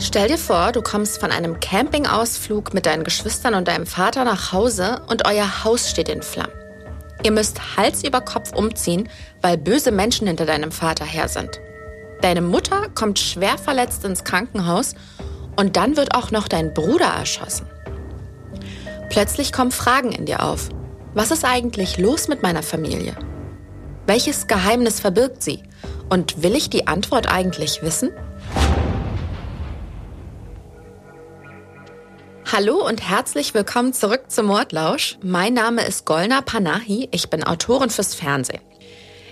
Stell dir vor, du kommst von einem Campingausflug mit deinen Geschwistern und deinem Vater nach Hause und euer Haus steht in Flammen. Ihr müsst Hals über Kopf umziehen, weil böse Menschen hinter deinem Vater her sind. Deine Mutter kommt schwer verletzt ins Krankenhaus und dann wird auch noch dein Bruder erschossen. Plötzlich kommen Fragen in dir auf. Was ist eigentlich los mit meiner Familie? Welches Geheimnis verbirgt sie? Und will ich die Antwort eigentlich wissen? Hallo und herzlich willkommen zurück zum Mordlausch. Mein Name ist Golna Panahi, ich bin Autorin fürs Fernsehen.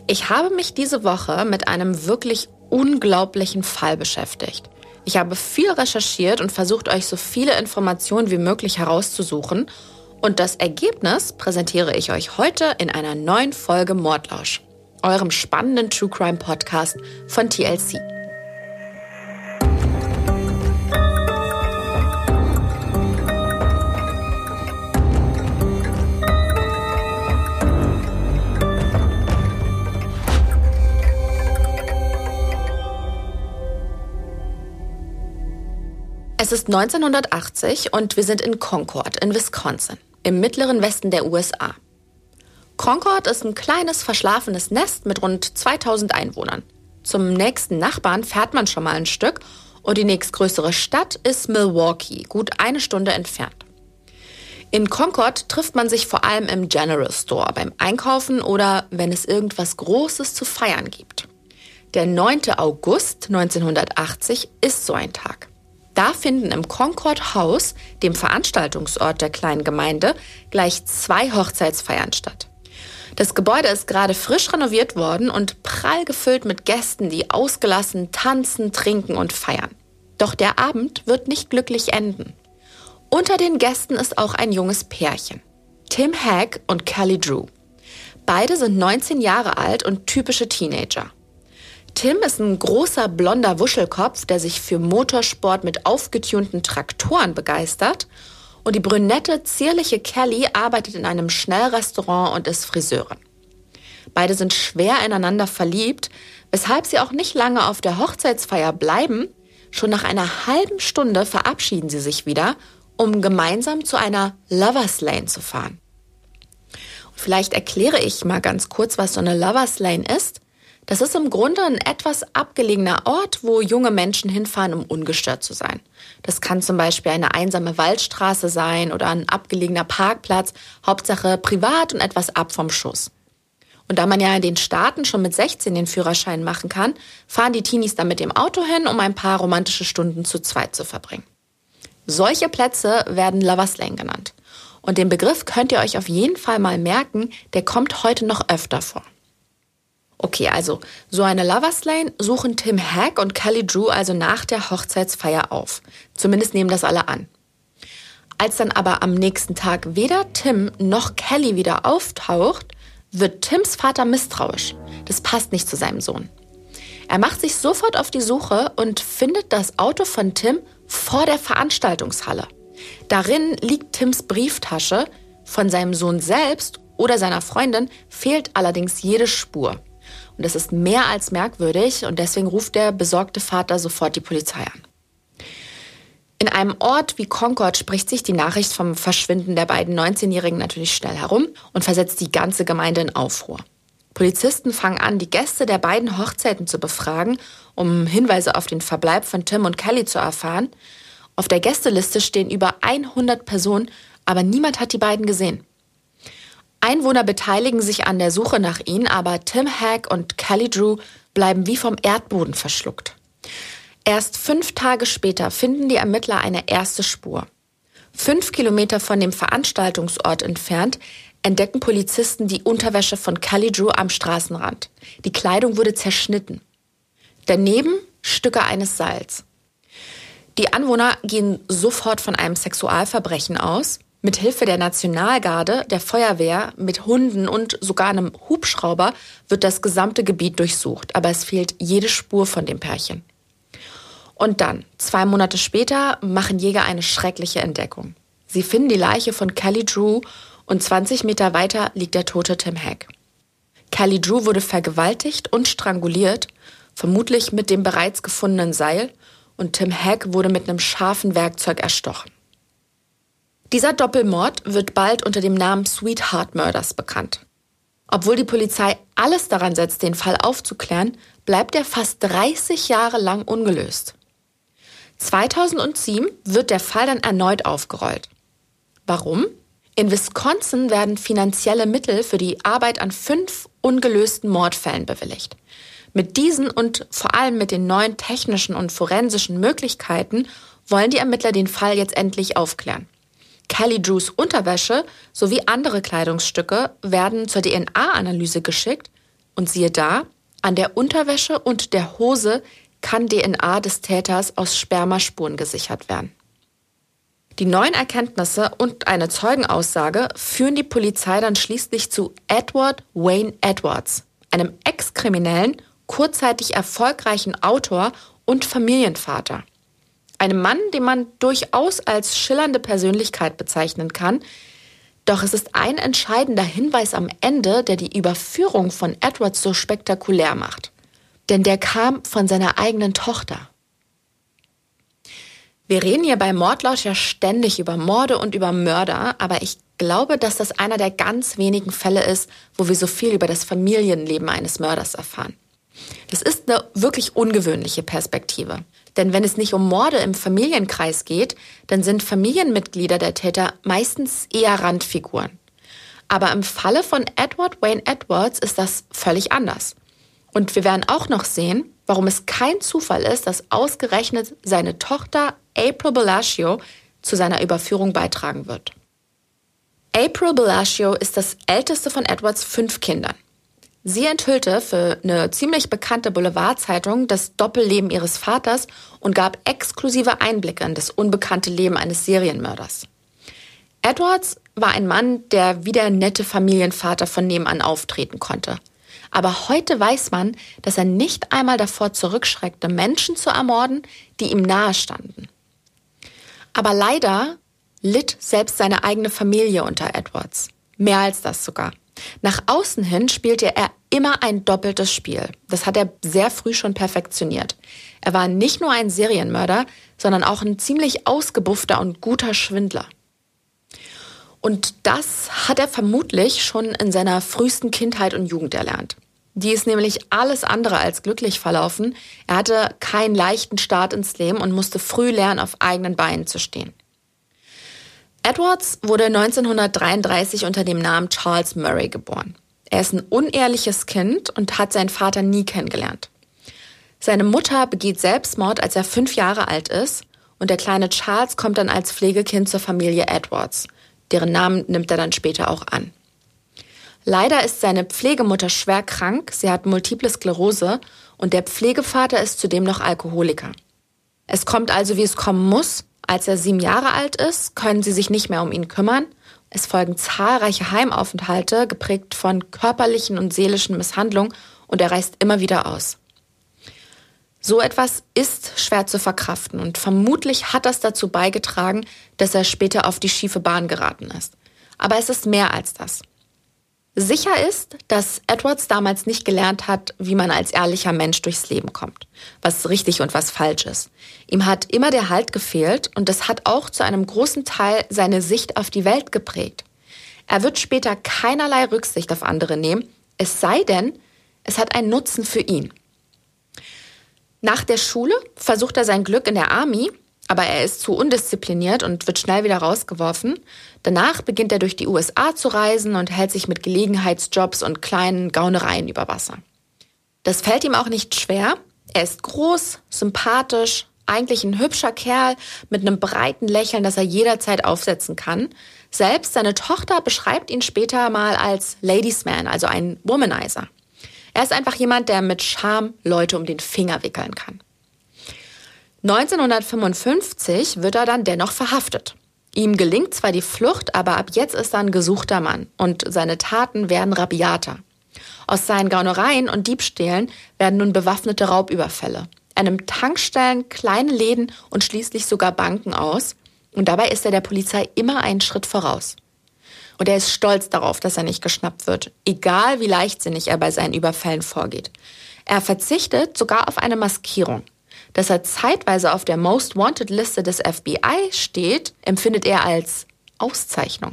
Ich habe mich diese Woche mit einem wirklich unglaublichen Fall beschäftigt. Ich habe viel recherchiert und versucht, euch so viele Informationen wie möglich herauszusuchen. Und das Ergebnis präsentiere ich euch heute in einer neuen Folge Mordlausch, eurem spannenden True Crime Podcast von TLC. Es ist 1980 und wir sind in Concord in Wisconsin, im mittleren Westen der USA. Concord ist ein kleines, verschlafenes Nest mit rund 2000 Einwohnern. Zum nächsten Nachbarn fährt man schon mal ein Stück und die nächstgrößere Stadt ist Milwaukee, gut eine Stunde entfernt. In Concord trifft man sich vor allem im General Store beim Einkaufen oder wenn es irgendwas Großes zu feiern gibt. Der 9. August 1980 ist so ein Tag. Da finden im Concord House, dem Veranstaltungsort der kleinen Gemeinde, gleich zwei Hochzeitsfeiern statt. Das Gebäude ist gerade frisch renoviert worden und prall gefüllt mit Gästen, die ausgelassen tanzen, trinken und feiern. Doch der Abend wird nicht glücklich enden. Unter den Gästen ist auch ein junges Pärchen. Tim Hack und Kelly Drew. Beide sind 19 Jahre alt und typische Teenager. Tim ist ein großer blonder Wuschelkopf, der sich für Motorsport mit aufgetunten Traktoren begeistert. Und die brünette, zierliche Kelly arbeitet in einem Schnellrestaurant und ist Friseurin. Beide sind schwer ineinander verliebt, weshalb sie auch nicht lange auf der Hochzeitsfeier bleiben. Schon nach einer halben Stunde verabschieden sie sich wieder, um gemeinsam zu einer Lovers Lane zu fahren. vielleicht erkläre ich mal ganz kurz, was so eine Lovers Lane ist. Das ist im Grunde ein etwas abgelegener Ort, wo junge Menschen hinfahren, um ungestört zu sein. Das kann zum Beispiel eine einsame Waldstraße sein oder ein abgelegener Parkplatz, Hauptsache privat und etwas ab vom Schuss. Und da man ja in den Staaten schon mit 16 den Führerschein machen kann, fahren die Teenies dann mit dem Auto hin, um ein paar romantische Stunden zu zweit zu verbringen. Solche Plätze werden Lovers genannt. Und den Begriff könnt ihr euch auf jeden Fall mal merken, der kommt heute noch öfter vor. Okay, also so eine Lovers Lane suchen Tim Hack und Kelly Drew also nach der Hochzeitsfeier auf. Zumindest nehmen das alle an. Als dann aber am nächsten Tag weder Tim noch Kelly wieder auftaucht, wird Tims Vater misstrauisch. Das passt nicht zu seinem Sohn. Er macht sich sofort auf die Suche und findet das Auto von Tim vor der Veranstaltungshalle. Darin liegt Tims Brieftasche. Von seinem Sohn selbst oder seiner Freundin fehlt allerdings jede Spur. Und das ist mehr als merkwürdig und deswegen ruft der besorgte Vater sofort die Polizei an. In einem Ort wie Concord spricht sich die Nachricht vom Verschwinden der beiden 19-Jährigen natürlich schnell herum und versetzt die ganze Gemeinde in Aufruhr. Polizisten fangen an, die Gäste der beiden Hochzeiten zu befragen, um Hinweise auf den Verbleib von Tim und Kelly zu erfahren. Auf der Gästeliste stehen über 100 Personen, aber niemand hat die beiden gesehen. Einwohner beteiligen sich an der Suche nach ihnen, aber Tim Hack und Kelly Drew bleiben wie vom Erdboden verschluckt. Erst fünf Tage später finden die Ermittler eine erste Spur. Fünf Kilometer von dem Veranstaltungsort entfernt entdecken Polizisten die Unterwäsche von Kelly Drew am Straßenrand. Die Kleidung wurde zerschnitten. Daneben Stücke eines Seils. Die Anwohner gehen sofort von einem Sexualverbrechen aus mit Hilfe der Nationalgarde, der Feuerwehr, mit Hunden und sogar einem Hubschrauber wird das gesamte Gebiet durchsucht, aber es fehlt jede Spur von dem Pärchen. Und dann, zwei Monate später, machen Jäger eine schreckliche Entdeckung. Sie finden die Leiche von Kelly Drew und 20 Meter weiter liegt der tote Tim Hack. Kelly Drew wurde vergewaltigt und stranguliert, vermutlich mit dem bereits gefundenen Seil, und Tim Hack wurde mit einem scharfen Werkzeug erstochen. Dieser Doppelmord wird bald unter dem Namen Sweetheart Murders bekannt. Obwohl die Polizei alles daran setzt, den Fall aufzuklären, bleibt er fast 30 Jahre lang ungelöst. 2007 wird der Fall dann erneut aufgerollt. Warum? In Wisconsin werden finanzielle Mittel für die Arbeit an fünf ungelösten Mordfällen bewilligt. Mit diesen und vor allem mit den neuen technischen und forensischen Möglichkeiten wollen die Ermittler den Fall jetzt endlich aufklären. Kelly Drews Unterwäsche sowie andere Kleidungsstücke werden zur DNA-Analyse geschickt und siehe da, an der Unterwäsche und der Hose kann DNA des Täters aus Spermaspuren gesichert werden. Die neuen Erkenntnisse und eine Zeugenaussage führen die Polizei dann schließlich zu Edward Wayne Edwards, einem Ex-Kriminellen, kurzzeitig erfolgreichen Autor und Familienvater. Einem Mann, den man durchaus als schillernde Persönlichkeit bezeichnen kann. Doch es ist ein entscheidender Hinweis am Ende, der die Überführung von Edwards so spektakulär macht. Denn der kam von seiner eigenen Tochter. Wir reden hier bei Mordlausch ja ständig über Morde und über Mörder, aber ich glaube, dass das einer der ganz wenigen Fälle ist, wo wir so viel über das Familienleben eines Mörders erfahren. Das ist eine wirklich ungewöhnliche Perspektive. Denn wenn es nicht um Morde im Familienkreis geht, dann sind Familienmitglieder der Täter meistens eher Randfiguren. Aber im Falle von Edward Wayne Edwards ist das völlig anders. Und wir werden auch noch sehen, warum es kein Zufall ist, dass ausgerechnet seine Tochter April Bellagio zu seiner Überführung beitragen wird. April Bellagio ist das älteste von Edwards fünf Kindern. Sie enthüllte für eine ziemlich bekannte Boulevardzeitung das Doppelleben ihres Vaters und gab exklusive Einblicke in das unbekannte Leben eines Serienmörders. Edwards war ein Mann, der wie der nette Familienvater von nebenan auftreten konnte. Aber heute weiß man, dass er nicht einmal davor zurückschreckte, Menschen zu ermorden, die ihm nahestanden. Aber leider litt selbst seine eigene Familie unter Edwards. Mehr als das sogar. Nach außen hin spielte er immer ein doppeltes Spiel. Das hat er sehr früh schon perfektioniert. Er war nicht nur ein Serienmörder, sondern auch ein ziemlich ausgebuffter und guter Schwindler. Und das hat er vermutlich schon in seiner frühesten Kindheit und Jugend erlernt. Die ist nämlich alles andere als glücklich verlaufen. Er hatte keinen leichten Start ins Leben und musste früh lernen, auf eigenen Beinen zu stehen. Edwards wurde 1933 unter dem Namen Charles Murray geboren. Er ist ein unehrliches Kind und hat seinen Vater nie kennengelernt. Seine Mutter begeht Selbstmord, als er fünf Jahre alt ist, und der kleine Charles kommt dann als Pflegekind zur Familie Edwards. Deren Namen nimmt er dann später auch an. Leider ist seine Pflegemutter schwer krank, sie hat multiple Sklerose und der Pflegevater ist zudem noch Alkoholiker. Es kommt also, wie es kommen muss, als er sieben Jahre alt ist, können sie sich nicht mehr um ihn kümmern. Es folgen zahlreiche Heimaufenthalte, geprägt von körperlichen und seelischen Misshandlungen, und er reist immer wieder aus. So etwas ist schwer zu verkraften und vermutlich hat das dazu beigetragen, dass er später auf die schiefe Bahn geraten ist. Aber es ist mehr als das. Sicher ist, dass Edwards damals nicht gelernt hat, wie man als ehrlicher Mensch durchs Leben kommt, was richtig und was falsch ist. Ihm hat immer der Halt gefehlt und das hat auch zu einem großen Teil seine Sicht auf die Welt geprägt. Er wird später keinerlei Rücksicht auf andere nehmen, es sei denn, es hat einen Nutzen für ihn. Nach der Schule versucht er sein Glück in der Army aber er ist zu undiszipliniert und wird schnell wieder rausgeworfen. Danach beginnt er durch die USA zu reisen und hält sich mit Gelegenheitsjobs und kleinen Gaunereien über Wasser. Das fällt ihm auch nicht schwer. Er ist groß, sympathisch, eigentlich ein hübscher Kerl mit einem breiten Lächeln, das er jederzeit aufsetzen kann. Selbst seine Tochter beschreibt ihn später mal als Ladiesman, also ein Womanizer. Er ist einfach jemand, der mit Charme Leute um den Finger wickeln kann. 1955 wird er dann dennoch verhaftet. Ihm gelingt zwar die Flucht, aber ab jetzt ist er ein gesuchter Mann und seine Taten werden rabiater. Aus seinen Gaunereien und Diebstählen werden nun bewaffnete Raubüberfälle. Er nimmt Tankstellen, kleine Läden und schließlich sogar Banken aus. Und dabei ist er der Polizei immer einen Schritt voraus. Und er ist stolz darauf, dass er nicht geschnappt wird, egal wie leichtsinnig er bei seinen Überfällen vorgeht. Er verzichtet sogar auf eine Maskierung. Dass er zeitweise auf der Most Wanted Liste des FBI steht, empfindet er als Auszeichnung.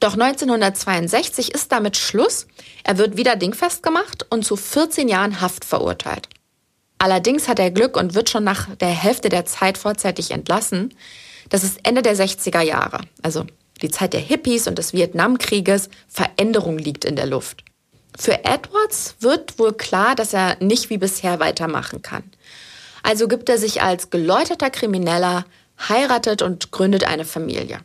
Doch 1962 ist damit Schluss. Er wird wieder dingfest gemacht und zu 14 Jahren Haft verurteilt. Allerdings hat er Glück und wird schon nach der Hälfte der Zeit vorzeitig entlassen. Das ist Ende der 60er Jahre, also die Zeit der Hippies und des Vietnamkrieges. Veränderung liegt in der Luft. Für Edwards wird wohl klar, dass er nicht wie bisher weitermachen kann. Also gibt er sich als geläuterter Krimineller, heiratet und gründet eine Familie.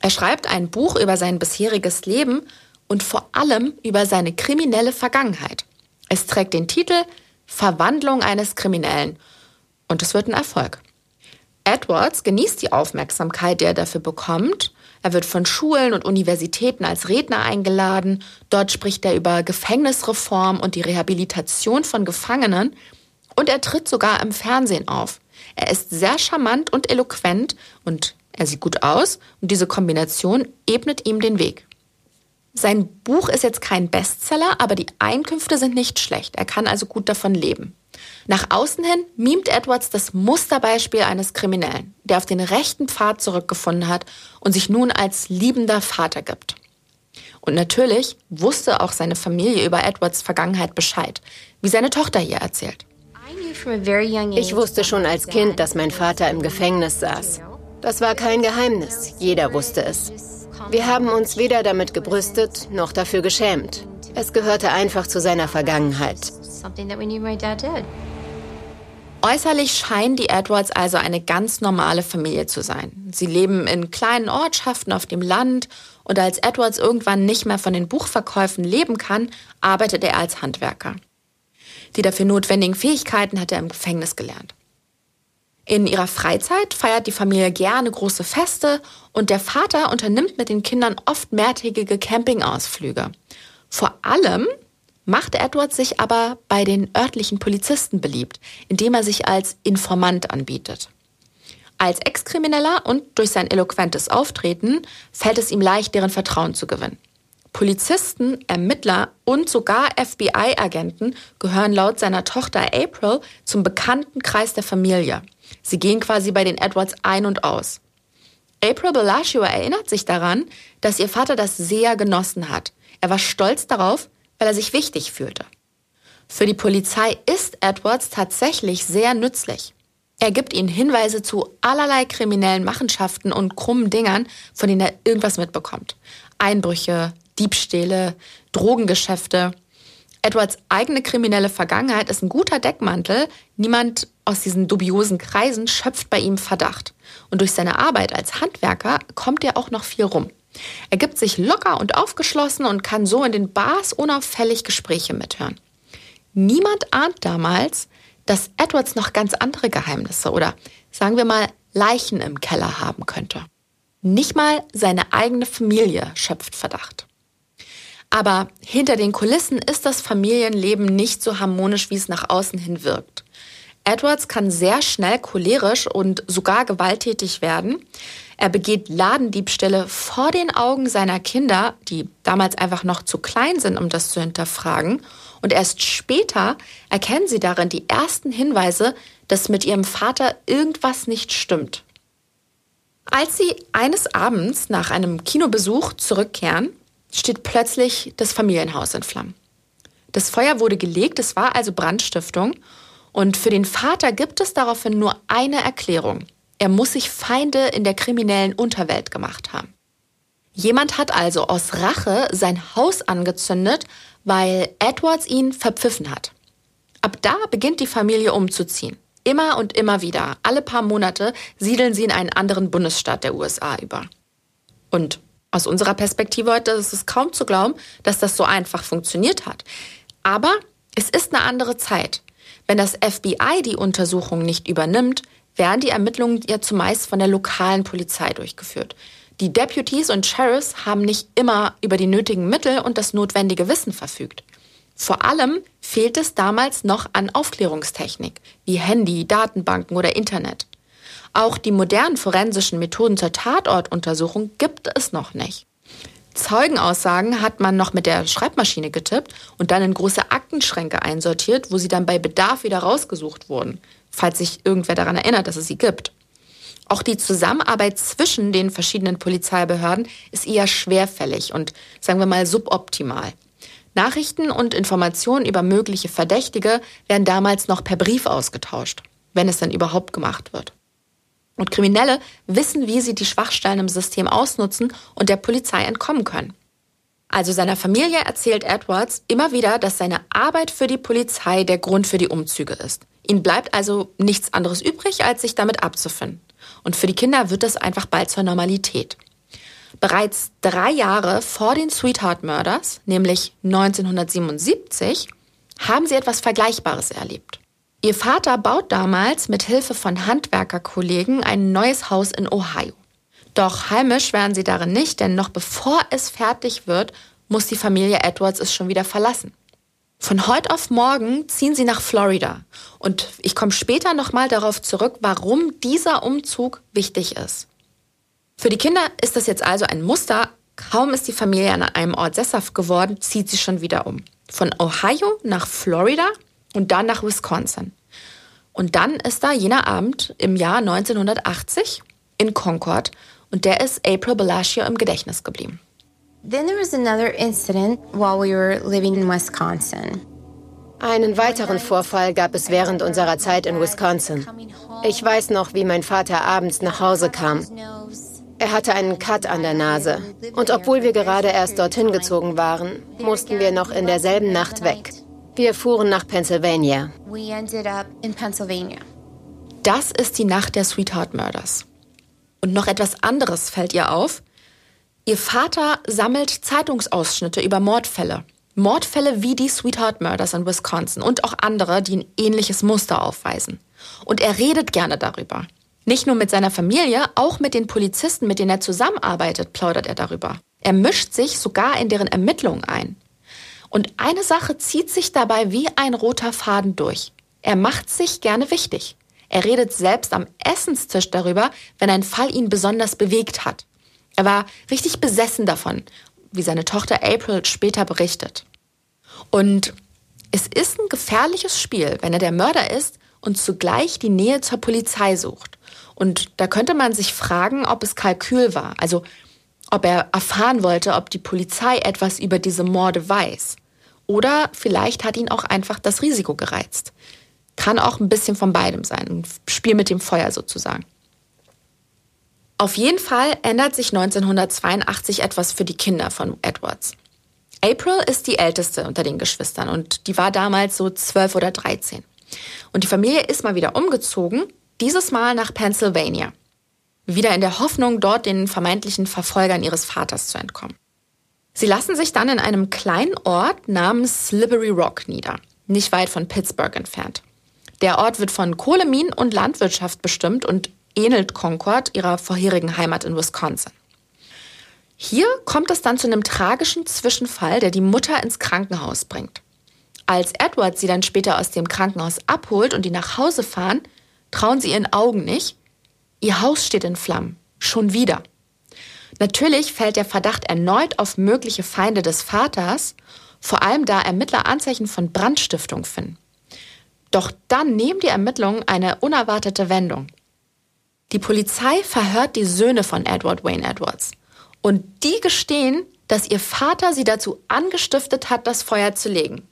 Er schreibt ein Buch über sein bisheriges Leben und vor allem über seine kriminelle Vergangenheit. Es trägt den Titel Verwandlung eines Kriminellen und es wird ein Erfolg. Edwards genießt die Aufmerksamkeit, die er dafür bekommt. Er wird von Schulen und Universitäten als Redner eingeladen. Dort spricht er über Gefängnisreform und die Rehabilitation von Gefangenen. Und er tritt sogar im Fernsehen auf. Er ist sehr charmant und eloquent und er sieht gut aus und diese Kombination ebnet ihm den Weg. Sein Buch ist jetzt kein Bestseller, aber die Einkünfte sind nicht schlecht. Er kann also gut davon leben. Nach außen hin mimt Edwards das Musterbeispiel eines Kriminellen, der auf den rechten Pfad zurückgefunden hat und sich nun als liebender Vater gibt. Und natürlich wusste auch seine Familie über Edwards Vergangenheit Bescheid, wie seine Tochter hier erzählt. Ich wusste schon als Kind, dass mein Vater im Gefängnis saß. Das war kein Geheimnis, jeder wusste es. Wir haben uns weder damit gebrüstet noch dafür geschämt. Es gehörte einfach zu seiner Vergangenheit. Äußerlich scheinen die Edwards also eine ganz normale Familie zu sein. Sie leben in kleinen Ortschaften auf dem Land und als Edwards irgendwann nicht mehr von den Buchverkäufen leben kann, arbeitet er als Handwerker. Die dafür notwendigen Fähigkeiten hat er im Gefängnis gelernt. In ihrer Freizeit feiert die Familie gerne große Feste und der Vater unternimmt mit den Kindern oft mehrtägige Campingausflüge. Vor allem macht Edward sich aber bei den örtlichen Polizisten beliebt, indem er sich als Informant anbietet. Als Ex-Krimineller und durch sein eloquentes Auftreten fällt es ihm leicht, deren Vertrauen zu gewinnen. Polizisten, Ermittler und sogar FBI-Agenten gehören laut seiner Tochter April zum bekannten Kreis der Familie. Sie gehen quasi bei den Edwards ein und aus. April Bellagio erinnert sich daran, dass ihr Vater das sehr genossen hat. Er war stolz darauf, weil er sich wichtig fühlte. Für die Polizei ist Edwards tatsächlich sehr nützlich. Er gibt ihnen Hinweise zu allerlei kriminellen Machenschaften und krummen Dingern, von denen er irgendwas mitbekommt. Einbrüche, Diebstähle, Drogengeschäfte. Edwards eigene kriminelle Vergangenheit ist ein guter Deckmantel. Niemand aus diesen dubiosen Kreisen schöpft bei ihm Verdacht. Und durch seine Arbeit als Handwerker kommt er auch noch viel rum. Er gibt sich locker und aufgeschlossen und kann so in den Bars unauffällig Gespräche mithören. Niemand ahnt damals, dass Edwards noch ganz andere Geheimnisse oder sagen wir mal Leichen im Keller haben könnte. Nicht mal seine eigene Familie schöpft Verdacht. Aber hinter den Kulissen ist das Familienleben nicht so harmonisch, wie es nach außen hin wirkt. Edwards kann sehr schnell cholerisch und sogar gewalttätig werden. Er begeht Ladendiebstähle vor den Augen seiner Kinder, die damals einfach noch zu klein sind, um das zu hinterfragen. Und erst später erkennen sie darin die ersten Hinweise, dass mit ihrem Vater irgendwas nicht stimmt. Als sie eines Abends nach einem Kinobesuch zurückkehren, steht plötzlich das Familienhaus in Flammen. Das Feuer wurde gelegt, es war also Brandstiftung. Und für den Vater gibt es daraufhin nur eine Erklärung. Er muss sich Feinde in der kriminellen Unterwelt gemacht haben. Jemand hat also aus Rache sein Haus angezündet, weil Edwards ihn verpfiffen hat. Ab da beginnt die Familie umzuziehen. Immer und immer wieder, alle paar Monate, siedeln sie in einen anderen Bundesstaat der USA über. Und aus unserer Perspektive heute ist es kaum zu glauben, dass das so einfach funktioniert hat. Aber es ist eine andere Zeit. Wenn das FBI die Untersuchung nicht übernimmt, werden die Ermittlungen ja zumeist von der lokalen Polizei durchgeführt. Die Deputies und Sheriffs haben nicht immer über die nötigen Mittel und das notwendige Wissen verfügt. Vor allem fehlt es damals noch an Aufklärungstechnik, wie Handy, Datenbanken oder Internet. Auch die modernen forensischen Methoden zur Tatortuntersuchung gibt es noch nicht. Zeugenaussagen hat man noch mit der Schreibmaschine getippt und dann in große Aktenschränke einsortiert, wo sie dann bei Bedarf wieder rausgesucht wurden, falls sich irgendwer daran erinnert, dass es sie gibt. Auch die Zusammenarbeit zwischen den verschiedenen Polizeibehörden ist eher schwerfällig und sagen wir mal suboptimal. Nachrichten und Informationen über mögliche Verdächtige werden damals noch per Brief ausgetauscht, wenn es dann überhaupt gemacht wird. Und Kriminelle wissen, wie sie die Schwachstellen im System ausnutzen und der Polizei entkommen können. Also seiner Familie erzählt Edwards immer wieder, dass seine Arbeit für die Polizei der Grund für die Umzüge ist. Ihnen bleibt also nichts anderes übrig, als sich damit abzufinden. Und für die Kinder wird das einfach bald zur Normalität. Bereits drei Jahre vor den Sweetheart Murders, nämlich 1977, haben sie etwas Vergleichbares erlebt. Ihr Vater baut damals mit Hilfe von Handwerkerkollegen ein neues Haus in Ohio. Doch heimisch werden sie darin nicht, denn noch bevor es fertig wird, muss die Familie Edwards es schon wieder verlassen. Von heute auf morgen ziehen sie nach Florida. Und ich komme später nochmal darauf zurück, warum dieser Umzug wichtig ist. Für die Kinder ist das jetzt also ein Muster. Kaum ist die Familie an einem Ort sesshaft geworden, zieht sie schon wieder um. Von Ohio nach Florida und dann nach Wisconsin. Und dann ist da jener Abend im Jahr 1980 in Concord und der ist April Bellagio im Gedächtnis geblieben. Then there was another incident while we were living in Wisconsin. Einen weiteren Vorfall gab es während unserer Zeit in Wisconsin. Ich weiß noch, wie mein Vater abends nach Hause kam. Er hatte einen Cut an der Nase. Und obwohl wir gerade erst dorthin gezogen waren, mussten wir noch in derselben Nacht weg. Wir fuhren nach Pennsylvania. Das ist die Nacht der Sweetheart Murders. Und noch etwas anderes fällt ihr auf. Ihr Vater sammelt Zeitungsausschnitte über Mordfälle. Mordfälle wie die Sweetheart Murders in Wisconsin und auch andere, die ein ähnliches Muster aufweisen. Und er redet gerne darüber. Nicht nur mit seiner Familie, auch mit den Polizisten, mit denen er zusammenarbeitet, plaudert er darüber. Er mischt sich sogar in deren Ermittlungen ein. Und eine Sache zieht sich dabei wie ein roter Faden durch. Er macht sich gerne wichtig. Er redet selbst am Essenstisch darüber, wenn ein Fall ihn besonders bewegt hat. Er war richtig besessen davon, wie seine Tochter April später berichtet. Und es ist ein gefährliches Spiel, wenn er der Mörder ist und zugleich die Nähe zur Polizei sucht. Und da könnte man sich fragen, ob es Kalkül war, also ob er erfahren wollte, ob die Polizei etwas über diese Morde weiß. Oder vielleicht hat ihn auch einfach das Risiko gereizt. Kann auch ein bisschen von beidem sein, ein Spiel mit dem Feuer sozusagen. Auf jeden Fall ändert sich 1982 etwas für die Kinder von Edwards. April ist die älteste unter den Geschwistern und die war damals so 12 oder 13. Und die Familie ist mal wieder umgezogen, dieses Mal nach Pennsylvania. Wieder in der Hoffnung, dort den vermeintlichen Verfolgern ihres Vaters zu entkommen. Sie lassen sich dann in einem kleinen Ort namens Slippery Rock nieder, nicht weit von Pittsburgh entfernt. Der Ort wird von Kohleminen und Landwirtschaft bestimmt und ähnelt Concord ihrer vorherigen Heimat in Wisconsin. Hier kommt es dann zu einem tragischen Zwischenfall, der die Mutter ins Krankenhaus bringt. Als Edward sie dann später aus dem Krankenhaus abholt und die nach Hause fahren, trauen sie ihren Augen nicht. Ihr Haus steht in Flammen. Schon wieder. Natürlich fällt der Verdacht erneut auf mögliche Feinde des Vaters, vor allem da Ermittler Anzeichen von Brandstiftung finden. Doch dann nehmen die Ermittlungen eine unerwartete Wendung. Die Polizei verhört die Söhne von Edward Wayne Edwards. Und die gestehen, dass ihr Vater sie dazu angestiftet hat, das Feuer zu legen.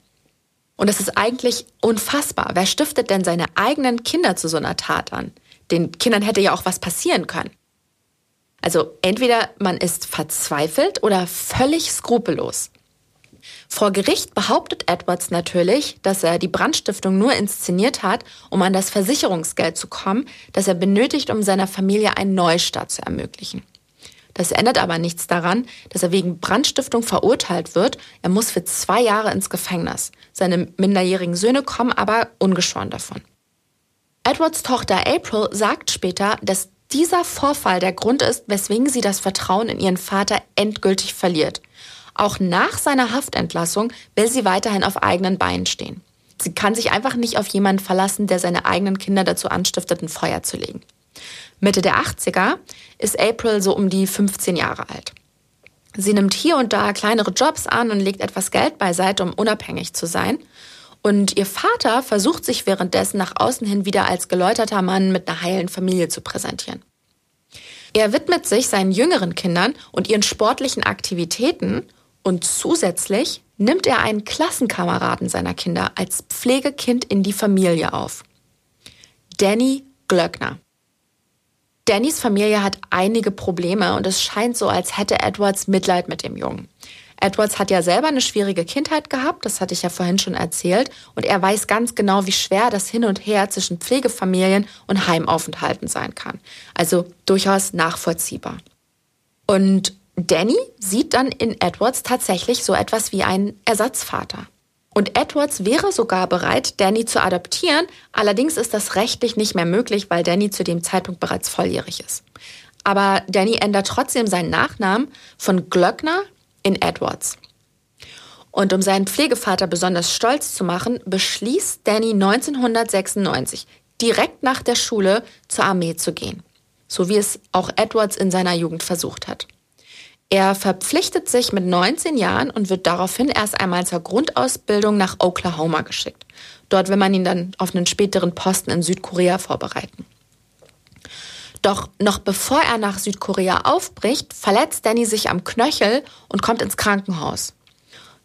Und das ist eigentlich unfassbar. Wer stiftet denn seine eigenen Kinder zu so einer Tat an? Den Kindern hätte ja auch was passieren können. Also entweder man ist verzweifelt oder völlig skrupellos. Vor Gericht behauptet Edwards natürlich, dass er die Brandstiftung nur inszeniert hat, um an das Versicherungsgeld zu kommen, das er benötigt, um seiner Familie einen Neustart zu ermöglichen. Das ändert aber nichts daran, dass er wegen Brandstiftung verurteilt wird. Er muss für zwei Jahre ins Gefängnis. Seine minderjährigen Söhne kommen aber ungeschoren davon. Edwards Tochter April sagt später, dass dieser Vorfall der Grund ist, weswegen sie das Vertrauen in ihren Vater endgültig verliert. Auch nach seiner Haftentlassung will sie weiterhin auf eigenen Beinen stehen. Sie kann sich einfach nicht auf jemanden verlassen, der seine eigenen Kinder dazu anstiftet, ein Feuer zu legen. Mitte der 80er ist April so um die 15 Jahre alt. Sie nimmt hier und da kleinere Jobs an und legt etwas Geld beiseite, um unabhängig zu sein. Und ihr Vater versucht sich währenddessen nach außen hin wieder als geläuterter Mann mit einer heilen Familie zu präsentieren. Er widmet sich seinen jüngeren Kindern und ihren sportlichen Aktivitäten und zusätzlich nimmt er einen Klassenkameraden seiner Kinder als Pflegekind in die Familie auf. Danny Glöckner. Dannys Familie hat einige Probleme und es scheint so, als hätte Edwards Mitleid mit dem Jungen. Edwards hat ja selber eine schwierige Kindheit gehabt, das hatte ich ja vorhin schon erzählt, und er weiß ganz genau, wie schwer das Hin und Her zwischen Pflegefamilien und Heimaufenthalten sein kann. Also durchaus nachvollziehbar. Und Danny sieht dann in Edwards tatsächlich so etwas wie einen Ersatzvater. Und Edwards wäre sogar bereit, Danny zu adoptieren, allerdings ist das rechtlich nicht mehr möglich, weil Danny zu dem Zeitpunkt bereits volljährig ist. Aber Danny ändert trotzdem seinen Nachnamen von Glöckner in Edwards. Und um seinen Pflegevater besonders stolz zu machen, beschließt Danny 1996, direkt nach der Schule zur Armee zu gehen. So wie es auch Edwards in seiner Jugend versucht hat. Er verpflichtet sich mit 19 Jahren und wird daraufhin erst einmal zur Grundausbildung nach Oklahoma geschickt. Dort will man ihn dann auf einen späteren Posten in Südkorea vorbereiten. Doch noch bevor er nach Südkorea aufbricht, verletzt Danny sich am Knöchel und kommt ins Krankenhaus.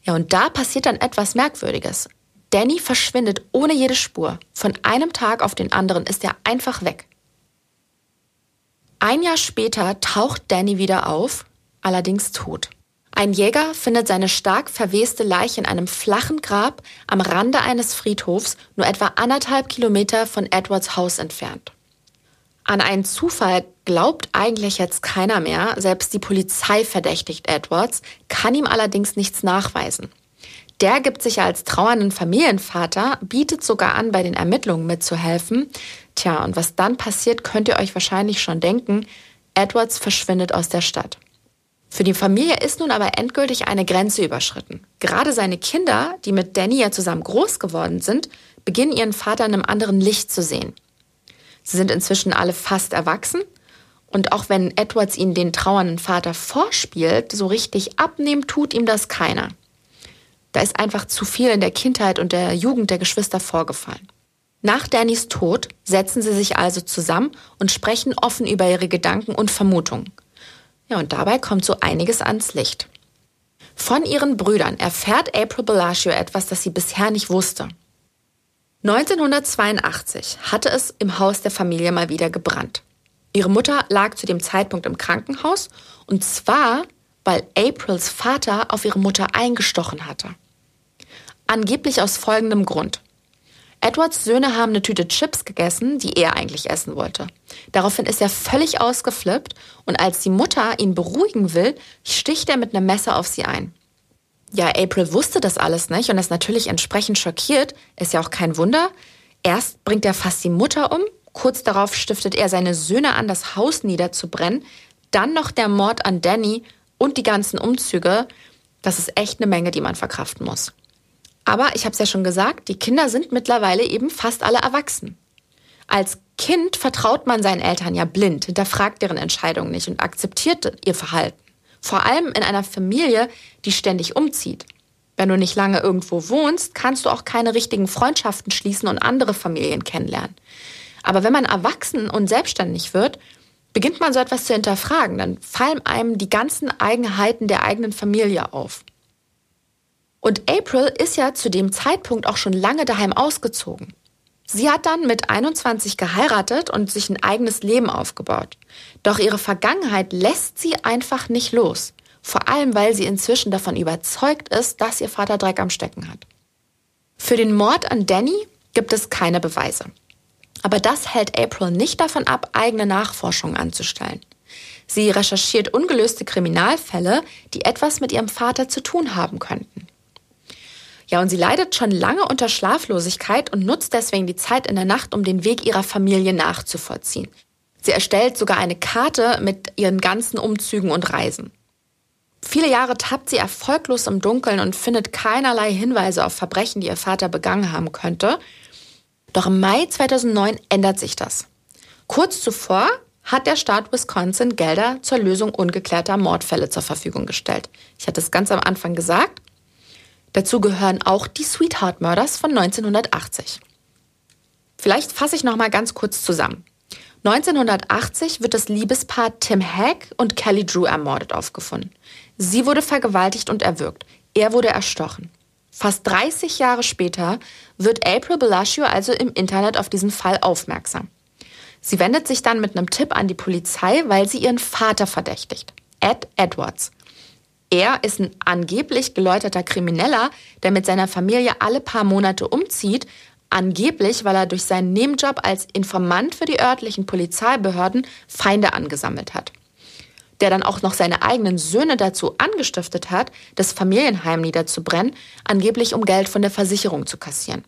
Ja, und da passiert dann etwas Merkwürdiges. Danny verschwindet ohne jede Spur. Von einem Tag auf den anderen ist er einfach weg. Ein Jahr später taucht Danny wieder auf allerdings tot. Ein Jäger findet seine stark verweste Leiche in einem flachen Grab am Rande eines Friedhofs, nur etwa anderthalb Kilometer von Edwards Haus entfernt. An einen Zufall glaubt eigentlich jetzt keiner mehr, selbst die Polizei verdächtigt Edwards, kann ihm allerdings nichts nachweisen. Der gibt sich als trauernden Familienvater, bietet sogar an, bei den Ermittlungen mitzuhelfen. Tja, und was dann passiert, könnt ihr euch wahrscheinlich schon denken. Edwards verschwindet aus der Stadt. Für die Familie ist nun aber endgültig eine Grenze überschritten. Gerade seine Kinder, die mit Danny ja zusammen groß geworden sind, beginnen ihren Vater in einem anderen Licht zu sehen. Sie sind inzwischen alle fast erwachsen und auch wenn Edwards ihnen den trauernden Vater vorspielt, so richtig abnehmen tut ihm das keiner. Da ist einfach zu viel in der Kindheit und der Jugend der Geschwister vorgefallen. Nach Dannys Tod setzen sie sich also zusammen und sprechen offen über ihre Gedanken und Vermutungen. Ja, und dabei kommt so einiges ans Licht. Von ihren Brüdern erfährt April Bellagio etwas, das sie bisher nicht wusste. 1982 hatte es im Haus der Familie mal wieder gebrannt. Ihre Mutter lag zu dem Zeitpunkt im Krankenhaus und zwar, weil Aprils Vater auf ihre Mutter eingestochen hatte. Angeblich aus folgendem Grund. Edwards Söhne haben eine Tüte Chips gegessen, die er eigentlich essen wollte. Daraufhin ist er völlig ausgeflippt und als die Mutter ihn beruhigen will, sticht er mit einem Messer auf sie ein. Ja, April wusste das alles nicht und ist natürlich entsprechend schockiert. Ist ja auch kein Wunder. Erst bringt er fast die Mutter um, kurz darauf stiftet er seine Söhne an, das Haus niederzubrennen, dann noch der Mord an Danny und die ganzen Umzüge. Das ist echt eine Menge, die man verkraften muss. Aber ich habe es ja schon gesagt, die Kinder sind mittlerweile eben fast alle erwachsen. Als Kind vertraut man seinen Eltern ja blind, hinterfragt deren Entscheidungen nicht und akzeptiert ihr Verhalten. Vor allem in einer Familie, die ständig umzieht. Wenn du nicht lange irgendwo wohnst, kannst du auch keine richtigen Freundschaften schließen und andere Familien kennenlernen. Aber wenn man erwachsen und selbstständig wird, beginnt man so etwas zu hinterfragen. Dann fallen einem die ganzen Eigenheiten der eigenen Familie auf. Und April ist ja zu dem Zeitpunkt auch schon lange daheim ausgezogen. Sie hat dann mit 21 geheiratet und sich ein eigenes Leben aufgebaut. Doch ihre Vergangenheit lässt sie einfach nicht los. Vor allem, weil sie inzwischen davon überzeugt ist, dass ihr Vater Dreck am Stecken hat. Für den Mord an Danny gibt es keine Beweise. Aber das hält April nicht davon ab, eigene Nachforschungen anzustellen. Sie recherchiert ungelöste Kriminalfälle, die etwas mit ihrem Vater zu tun haben könnten. Ja, und sie leidet schon lange unter Schlaflosigkeit und nutzt deswegen die Zeit in der Nacht, um den Weg ihrer Familie nachzuvollziehen. Sie erstellt sogar eine Karte mit ihren ganzen Umzügen und Reisen. Viele Jahre tappt sie erfolglos im Dunkeln und findet keinerlei Hinweise auf Verbrechen, die ihr Vater begangen haben könnte. Doch im Mai 2009 ändert sich das. Kurz zuvor hat der Staat Wisconsin Gelder zur Lösung ungeklärter Mordfälle zur Verfügung gestellt. Ich hatte es ganz am Anfang gesagt. Dazu gehören auch die Sweetheart Murders von 1980. Vielleicht fasse ich noch mal ganz kurz zusammen. 1980 wird das Liebespaar Tim Hack und Kelly Drew ermordet aufgefunden. Sie wurde vergewaltigt und erwürgt. Er wurde erstochen. Fast 30 Jahre später wird April Bellagio also im Internet auf diesen Fall aufmerksam. Sie wendet sich dann mit einem Tipp an die Polizei, weil sie ihren Vater verdächtigt, Ed Edwards. Er ist ein angeblich geläuterter Krimineller, der mit seiner Familie alle paar Monate umzieht, angeblich, weil er durch seinen Nebenjob als Informant für die örtlichen Polizeibehörden Feinde angesammelt hat. Der dann auch noch seine eigenen Söhne dazu angestiftet hat, das Familienheim niederzubrennen, angeblich um Geld von der Versicherung zu kassieren.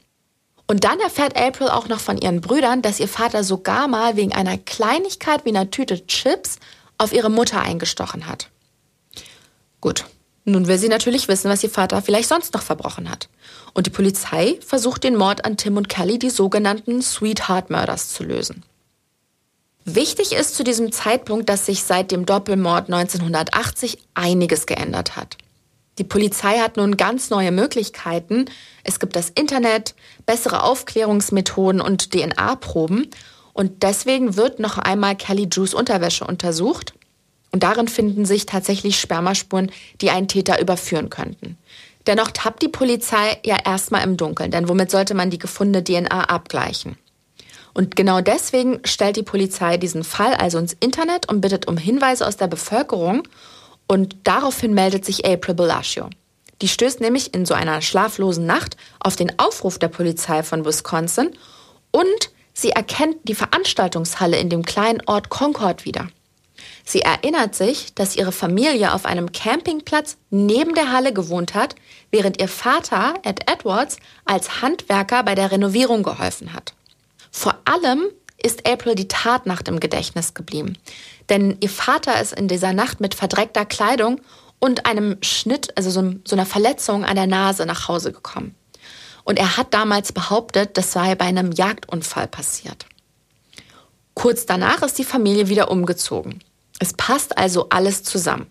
Und dann erfährt April auch noch von ihren Brüdern, dass ihr Vater sogar mal wegen einer Kleinigkeit wie einer Tüte Chips auf ihre Mutter eingestochen hat. Gut, nun will sie natürlich wissen, was ihr Vater vielleicht sonst noch verbrochen hat. Und die Polizei versucht den Mord an Tim und Kelly, die sogenannten Sweetheart Murders, zu lösen. Wichtig ist zu diesem Zeitpunkt, dass sich seit dem Doppelmord 1980 einiges geändert hat. Die Polizei hat nun ganz neue Möglichkeiten. Es gibt das Internet, bessere Aufklärungsmethoden und DNA-Proben. Und deswegen wird noch einmal Kelly Drews Unterwäsche untersucht. Und darin finden sich tatsächlich Spermaspuren, die einen Täter überführen könnten. Dennoch tappt die Polizei ja erstmal im Dunkeln, denn womit sollte man die gefundene DNA abgleichen? Und genau deswegen stellt die Polizei diesen Fall also ins Internet und bittet um Hinweise aus der Bevölkerung und daraufhin meldet sich April Bellagio. Die stößt nämlich in so einer schlaflosen Nacht auf den Aufruf der Polizei von Wisconsin und sie erkennt die Veranstaltungshalle in dem kleinen Ort Concord wieder. Sie erinnert sich, dass ihre Familie auf einem Campingplatz neben der Halle gewohnt hat, während ihr Vater, Ed Edwards, als Handwerker bei der Renovierung geholfen hat. Vor allem ist April die Tatnacht im Gedächtnis geblieben. Denn ihr Vater ist in dieser Nacht mit verdreckter Kleidung und einem Schnitt, also so, so einer Verletzung an der Nase nach Hause gekommen. Und er hat damals behauptet, das sei bei einem Jagdunfall passiert. Kurz danach ist die Familie wieder umgezogen. Es passt also alles zusammen.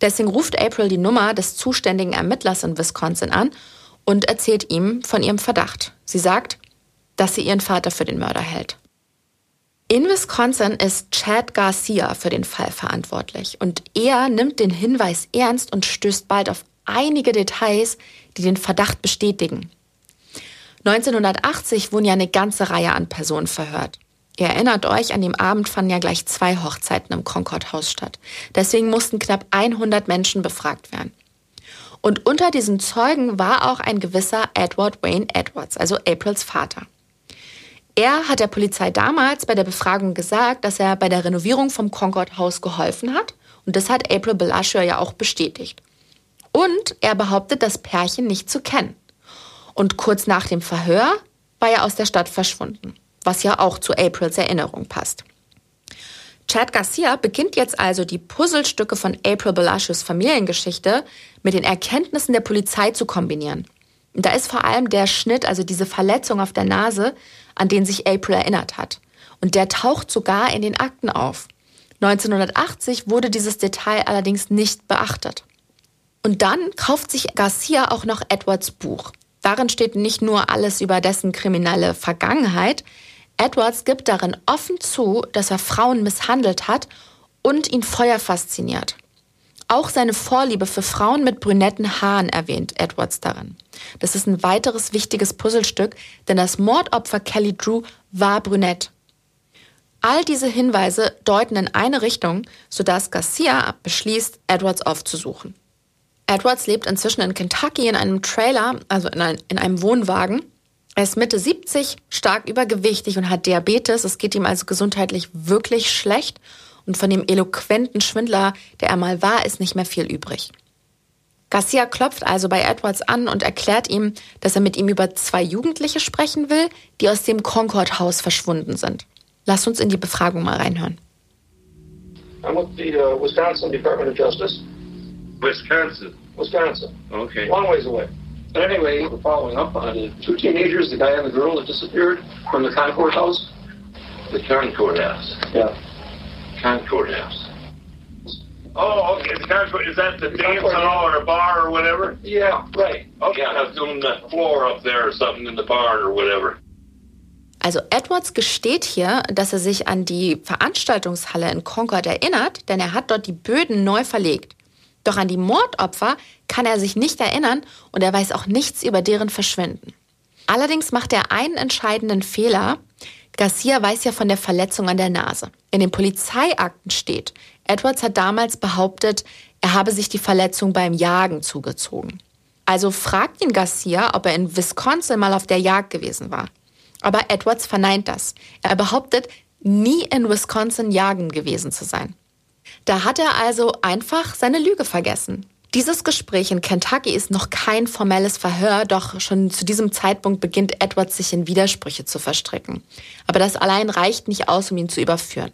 Deswegen ruft April die Nummer des zuständigen Ermittlers in Wisconsin an und erzählt ihm von ihrem Verdacht. Sie sagt, dass sie ihren Vater für den Mörder hält. In Wisconsin ist Chad Garcia für den Fall verantwortlich und er nimmt den Hinweis ernst und stößt bald auf einige Details, die den Verdacht bestätigen. 1980 wurden ja eine ganze Reihe an Personen verhört. Ihr erinnert euch, an dem Abend fanden ja gleich zwei Hochzeiten im Concord-Haus statt. Deswegen mussten knapp 100 Menschen befragt werden. Und unter diesen Zeugen war auch ein gewisser Edward Wayne Edwards, also Aprils Vater. Er hat der Polizei damals bei der Befragung gesagt, dass er bei der Renovierung vom Concord Haus geholfen hat. Und das hat April Bellagio ja auch bestätigt. Und er behauptet, das Pärchen nicht zu kennen. Und kurz nach dem Verhör war er aus der Stadt verschwunden, was ja auch zu Aprils Erinnerung passt. Chad Garcia beginnt jetzt also die Puzzlestücke von April Bellagios Familiengeschichte mit den Erkenntnissen der Polizei zu kombinieren. Und da ist vor allem der Schnitt, also diese Verletzung auf der Nase, an den sich April erinnert hat. Und der taucht sogar in den Akten auf. 1980 wurde dieses Detail allerdings nicht beachtet. Und dann kauft sich Garcia auch noch Edwards Buch. Darin steht nicht nur alles über dessen kriminelle Vergangenheit, Edwards gibt darin offen zu, dass er Frauen misshandelt hat und ihn Feuer fasziniert. Auch seine Vorliebe für Frauen mit brünetten Haaren erwähnt Edwards darin. Das ist ein weiteres wichtiges Puzzlestück, denn das Mordopfer Kelly Drew war brünett. All diese Hinweise deuten in eine Richtung, sodass Garcia beschließt, Edwards aufzusuchen. Edwards lebt inzwischen in Kentucky in einem Trailer, also in, ein, in einem Wohnwagen. Er ist Mitte 70, stark übergewichtig und hat Diabetes. Es geht ihm also gesundheitlich wirklich schlecht und von dem eloquenten Schwindler, der er mal war, ist nicht mehr viel übrig. Garcia klopft also bei Edwards an und erklärt ihm, dass er mit ihm über zwei Jugendliche sprechen will, die aus dem Concord-Haus verschwunden sind. Lass uns in die Befragung mal reinhören. I'm with the uh, Wisconsin Department of Justice. Wisconsin. Wisconsin. Okay. Long ways away. But anyway, we're following up on the two teenagers, the guy and the girl that disappeared from the Concord house. The Concord House. Yeah. Concord House. Oh, okay. Concord, is that the dance hall or a bar or whatever? Yeah, right. Okay, I was on the floor up there or something in the barn or whatever. Also Edwards gesteht hier, dass er sich an die Veranstaltungshalle in Concord erinnert, denn er hat dort die Böden neu verlegt. Doch an die Mordopfer kann er sich nicht erinnern und er weiß auch nichts über deren Verschwinden. Allerdings macht er einen entscheidenden Fehler. Garcia weiß ja von der Verletzung an der Nase. In den Polizeiakten steht, Edwards hat damals behauptet, er habe sich die Verletzung beim Jagen zugezogen. Also fragt ihn Garcia, ob er in Wisconsin mal auf der Jagd gewesen war. Aber Edwards verneint das. Er behauptet, nie in Wisconsin jagen gewesen zu sein. Da hat er also einfach seine Lüge vergessen. Dieses Gespräch in Kentucky ist noch kein formelles Verhör, doch schon zu diesem Zeitpunkt beginnt Edwards sich in Widersprüche zu verstricken. Aber das allein reicht nicht aus, um ihn zu überführen.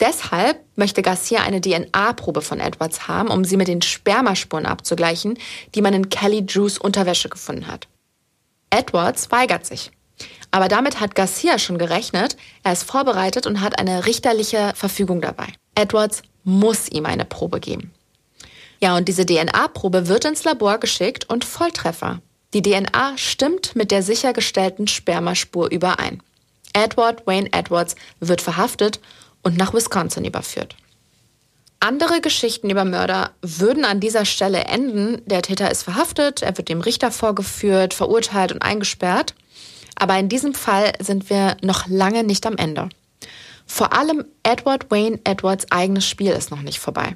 Deshalb möchte Garcia eine DNA-Probe von Edwards haben, um sie mit den Spermaspuren abzugleichen, die man in Kelly Drews Unterwäsche gefunden hat. Edwards weigert sich. Aber damit hat Garcia schon gerechnet, er ist vorbereitet und hat eine richterliche Verfügung dabei. Edwards muss ihm eine Probe geben. Ja, und diese DNA-Probe wird ins Labor geschickt und Volltreffer. Die DNA stimmt mit der sichergestellten Spermaspur überein. Edward Wayne Edwards wird verhaftet und nach Wisconsin überführt. Andere Geschichten über Mörder würden an dieser Stelle enden. Der Täter ist verhaftet, er wird dem Richter vorgeführt, verurteilt und eingesperrt. Aber in diesem Fall sind wir noch lange nicht am Ende. Vor allem Edward Wayne Edwards eigenes Spiel ist noch nicht vorbei.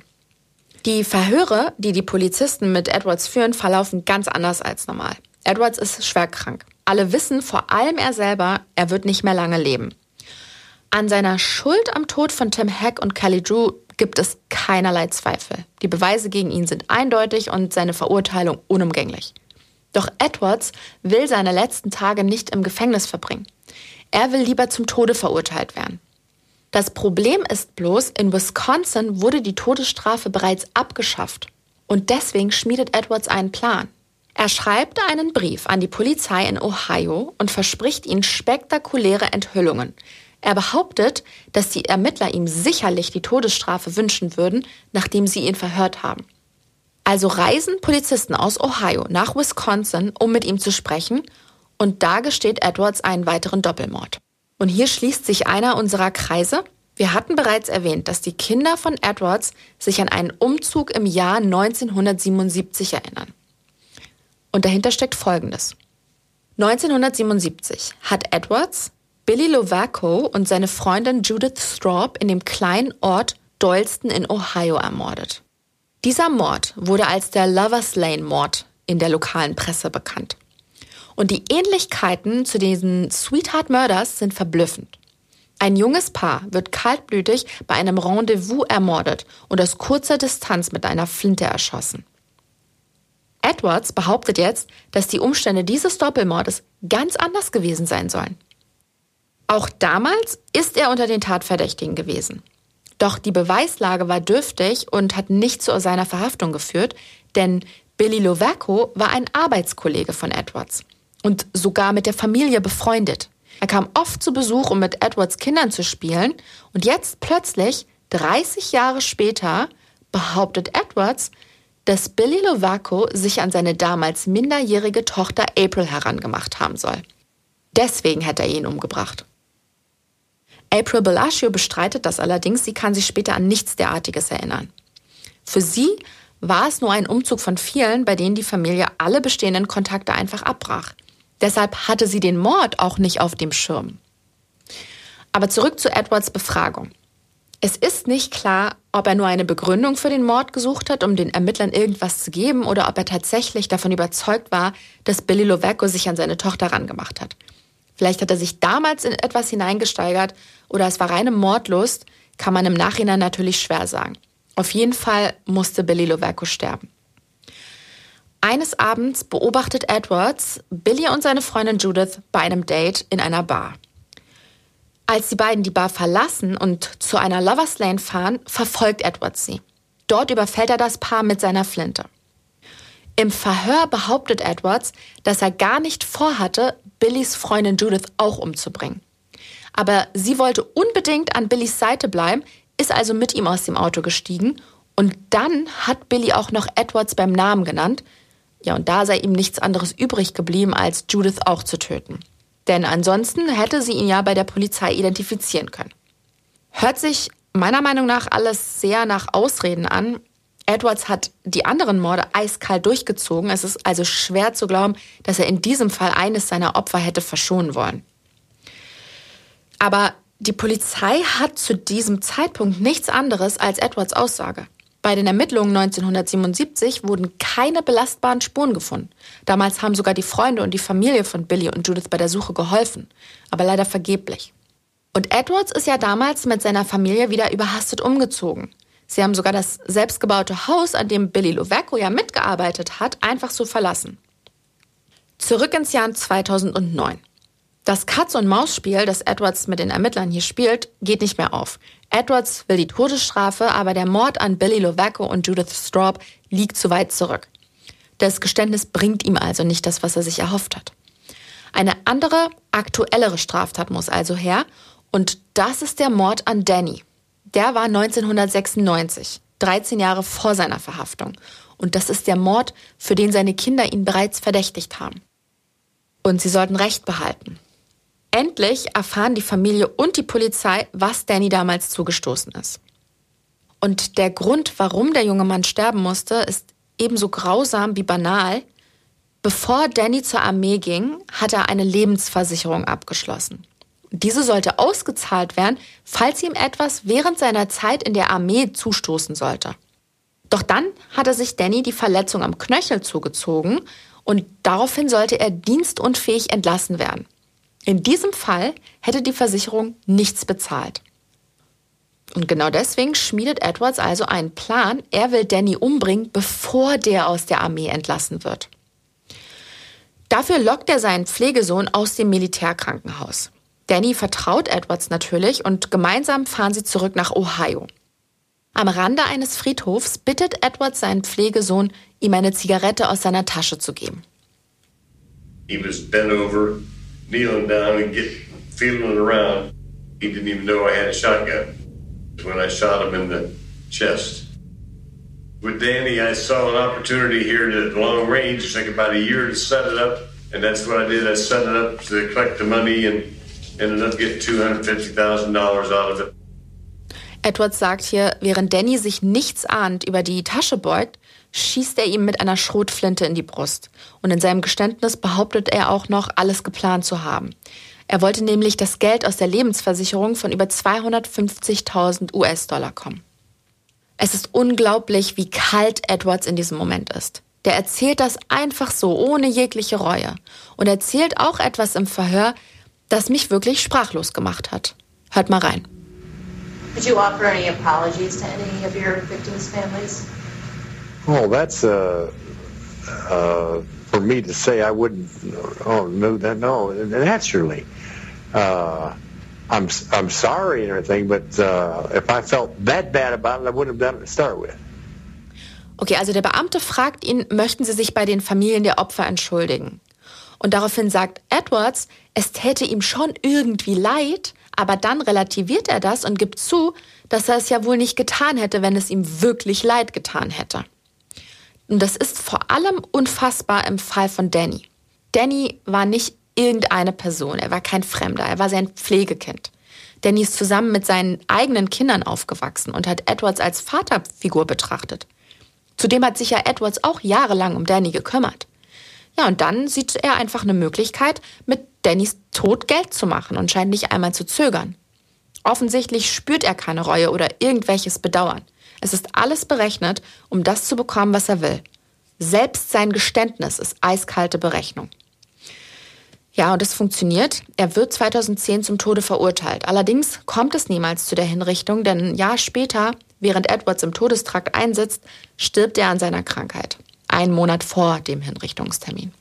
Die Verhöre, die die Polizisten mit Edwards führen, verlaufen ganz anders als normal. Edwards ist schwer krank. Alle wissen, vor allem er selber, er wird nicht mehr lange leben. An seiner Schuld am Tod von Tim Hack und Kelly Drew gibt es keinerlei Zweifel. Die Beweise gegen ihn sind eindeutig und seine Verurteilung unumgänglich. Doch Edwards will seine letzten Tage nicht im Gefängnis verbringen. Er will lieber zum Tode verurteilt werden. Das Problem ist bloß, in Wisconsin wurde die Todesstrafe bereits abgeschafft. Und deswegen schmiedet Edwards einen Plan. Er schreibt einen Brief an die Polizei in Ohio und verspricht ihnen spektakuläre Enthüllungen. Er behauptet, dass die Ermittler ihm sicherlich die Todesstrafe wünschen würden, nachdem sie ihn verhört haben. Also reisen Polizisten aus Ohio nach Wisconsin, um mit ihm zu sprechen, und da gesteht Edwards einen weiteren Doppelmord. Und hier schließt sich einer unserer Kreise. Wir hatten bereits erwähnt, dass die Kinder von Edwards sich an einen Umzug im Jahr 1977 erinnern. Und dahinter steckt Folgendes. 1977 hat Edwards Billy Lovaco und seine Freundin Judith Straub in dem kleinen Ort Doylston in Ohio ermordet. Dieser Mord wurde als der Lovers Lane Mord in der lokalen Presse bekannt. Und die Ähnlichkeiten zu diesen Sweetheart Murders sind verblüffend. Ein junges Paar wird kaltblütig bei einem Rendezvous ermordet und aus kurzer Distanz mit einer Flinte erschossen. Edwards behauptet jetzt, dass die Umstände dieses Doppelmordes ganz anders gewesen sein sollen. Auch damals ist er unter den Tatverdächtigen gewesen. Doch die Beweislage war dürftig und hat nicht zu seiner Verhaftung geführt, denn Billy Lovaco war ein Arbeitskollege von Edwards und sogar mit der Familie befreundet. Er kam oft zu Besuch, um mit Edwards Kindern zu spielen und jetzt plötzlich, 30 Jahre später, behauptet Edwards, dass Billy Lovaco sich an seine damals minderjährige Tochter April herangemacht haben soll. Deswegen hätte er ihn umgebracht. April Bellagio bestreitet das allerdings, sie kann sich später an nichts derartiges erinnern. Für sie war es nur ein Umzug von vielen, bei denen die Familie alle bestehenden Kontakte einfach abbrach. Deshalb hatte sie den Mord auch nicht auf dem Schirm. Aber zurück zu Edwards Befragung. Es ist nicht klar, ob er nur eine Begründung für den Mord gesucht hat, um den Ermittlern irgendwas zu geben, oder ob er tatsächlich davon überzeugt war, dass Billy Lovaco sich an seine Tochter rangemacht hat. Vielleicht hat er sich damals in etwas hineingesteigert oder es war reine Mordlust, kann man im Nachhinein natürlich schwer sagen. Auf jeden Fall musste Billy Lovaco sterben. Eines Abends beobachtet Edwards Billy und seine Freundin Judith bei einem Date in einer Bar. Als die beiden die Bar verlassen und zu einer Lovers Lane fahren, verfolgt Edwards sie. Dort überfällt er das Paar mit seiner Flinte. Im Verhör behauptet Edwards, dass er gar nicht vorhatte, Billys Freundin Judith auch umzubringen. Aber sie wollte unbedingt an Billys Seite bleiben, ist also mit ihm aus dem Auto gestiegen und dann hat Billy auch noch Edwards beim Namen genannt. Ja, und da sei ihm nichts anderes übrig geblieben, als Judith auch zu töten. Denn ansonsten hätte sie ihn ja bei der Polizei identifizieren können. Hört sich meiner Meinung nach alles sehr nach Ausreden an. Edwards hat die anderen Morde eiskalt durchgezogen. Es ist also schwer zu glauben, dass er in diesem Fall eines seiner Opfer hätte verschonen wollen. Aber die Polizei hat zu diesem Zeitpunkt nichts anderes als Edwards Aussage. Bei den Ermittlungen 1977 wurden keine belastbaren Spuren gefunden. Damals haben sogar die Freunde und die Familie von Billy und Judith bei der Suche geholfen, aber leider vergeblich. Und Edwards ist ja damals mit seiner Familie wieder überhastet umgezogen. Sie haben sogar das selbstgebaute Haus, an dem Billy Lovaco ja mitgearbeitet hat, einfach so verlassen. Zurück ins Jahr 2009. Das Katz-und-Maus-Spiel, das Edwards mit den Ermittlern hier spielt, geht nicht mehr auf. Edwards will die Todesstrafe, aber der Mord an Billy Lovaco und Judith Straub liegt zu weit zurück. Das Geständnis bringt ihm also nicht das, was er sich erhofft hat. Eine andere, aktuellere Straftat muss also her, und das ist der Mord an Danny. Der war 1996, 13 Jahre vor seiner Verhaftung. Und das ist der Mord, für den seine Kinder ihn bereits verdächtigt haben. Und sie sollten Recht behalten. Endlich erfahren die Familie und die Polizei, was Danny damals zugestoßen ist. Und der Grund, warum der junge Mann sterben musste, ist ebenso grausam wie banal. Bevor Danny zur Armee ging, hat er eine Lebensversicherung abgeschlossen. Diese sollte ausgezahlt werden, falls ihm etwas während seiner Zeit in der Armee zustoßen sollte. Doch dann hatte sich Danny die Verletzung am Knöchel zugezogen und daraufhin sollte er dienstunfähig entlassen werden. In diesem Fall hätte die Versicherung nichts bezahlt. Und genau deswegen schmiedet Edwards also einen Plan, er will Danny umbringen, bevor der aus der Armee entlassen wird. Dafür lockt er seinen Pflegesohn aus dem Militärkrankenhaus. Danny vertraut Edwards natürlich und gemeinsam fahren sie zurück nach Ohio. Am Rande eines Friedhofs bittet Edwards seinen Pflegesohn, ihm eine Zigarette aus seiner Tasche zu geben. He was bent over kneeling down and get feeling around. He didn't even know I had a shotgun when I shot him in the chest. With Danny, I saw an opportunity here at long range. It took about a year to set it up, and that's what I did. I set it up to collect the money and ended up getting $250,000 out of it. Edwards sagt hier, während Danny sich nichts ahnt über die Tasche beugt, schießt er ihm mit einer Schrotflinte in die Brust. Und in seinem Geständnis behauptet er auch noch, alles geplant zu haben. Er wollte nämlich das Geld aus der Lebensversicherung von über 250.000 US-Dollar kommen. Es ist unglaublich, wie kalt Edwards in diesem Moment ist. Der erzählt das einfach so, ohne jegliche Reue. Und erzählt auch etwas im Verhör, das mich wirklich sprachlos gemacht hat. Hört mal rein. Did you offer any apologies to any of your victims' families? Oh, that's uh, uh, for me to say. I wouldn't. Oh no, that no, naturally. Uh, I'm I'm sorry and everything, but uh, if I felt that bad about it, I wouldn't have done it to start with. Okay, also der Beamte fragt ihn, möchten Sie sich bei den Familien der Opfer entschuldigen? Und daraufhin sagt Edwards, es täte ihm schon irgendwie leid, aber dann relativiert er das und gibt zu, dass er es ja wohl nicht getan hätte, wenn es ihm wirklich leid getan hätte. Und das ist vor allem unfassbar im Fall von Danny. Danny war nicht irgendeine Person, er war kein Fremder, er war sein Pflegekind. Danny ist zusammen mit seinen eigenen Kindern aufgewachsen und hat Edwards als Vaterfigur betrachtet. Zudem hat sich ja Edwards auch jahrelang um Danny gekümmert. Ja, und dann sieht er einfach eine Möglichkeit, mit Dannys Tod Geld zu machen und scheint nicht einmal zu zögern. Offensichtlich spürt er keine Reue oder irgendwelches Bedauern. Es ist alles berechnet, um das zu bekommen, was er will. Selbst sein Geständnis ist eiskalte Berechnung. Ja, und es funktioniert. Er wird 2010 zum Tode verurteilt. Allerdings kommt es niemals zu der Hinrichtung, denn ein Jahr später, während Edwards im Todestrakt einsitzt, stirbt er an seiner Krankheit. Einen Monat vor dem Hinrichtungstermin.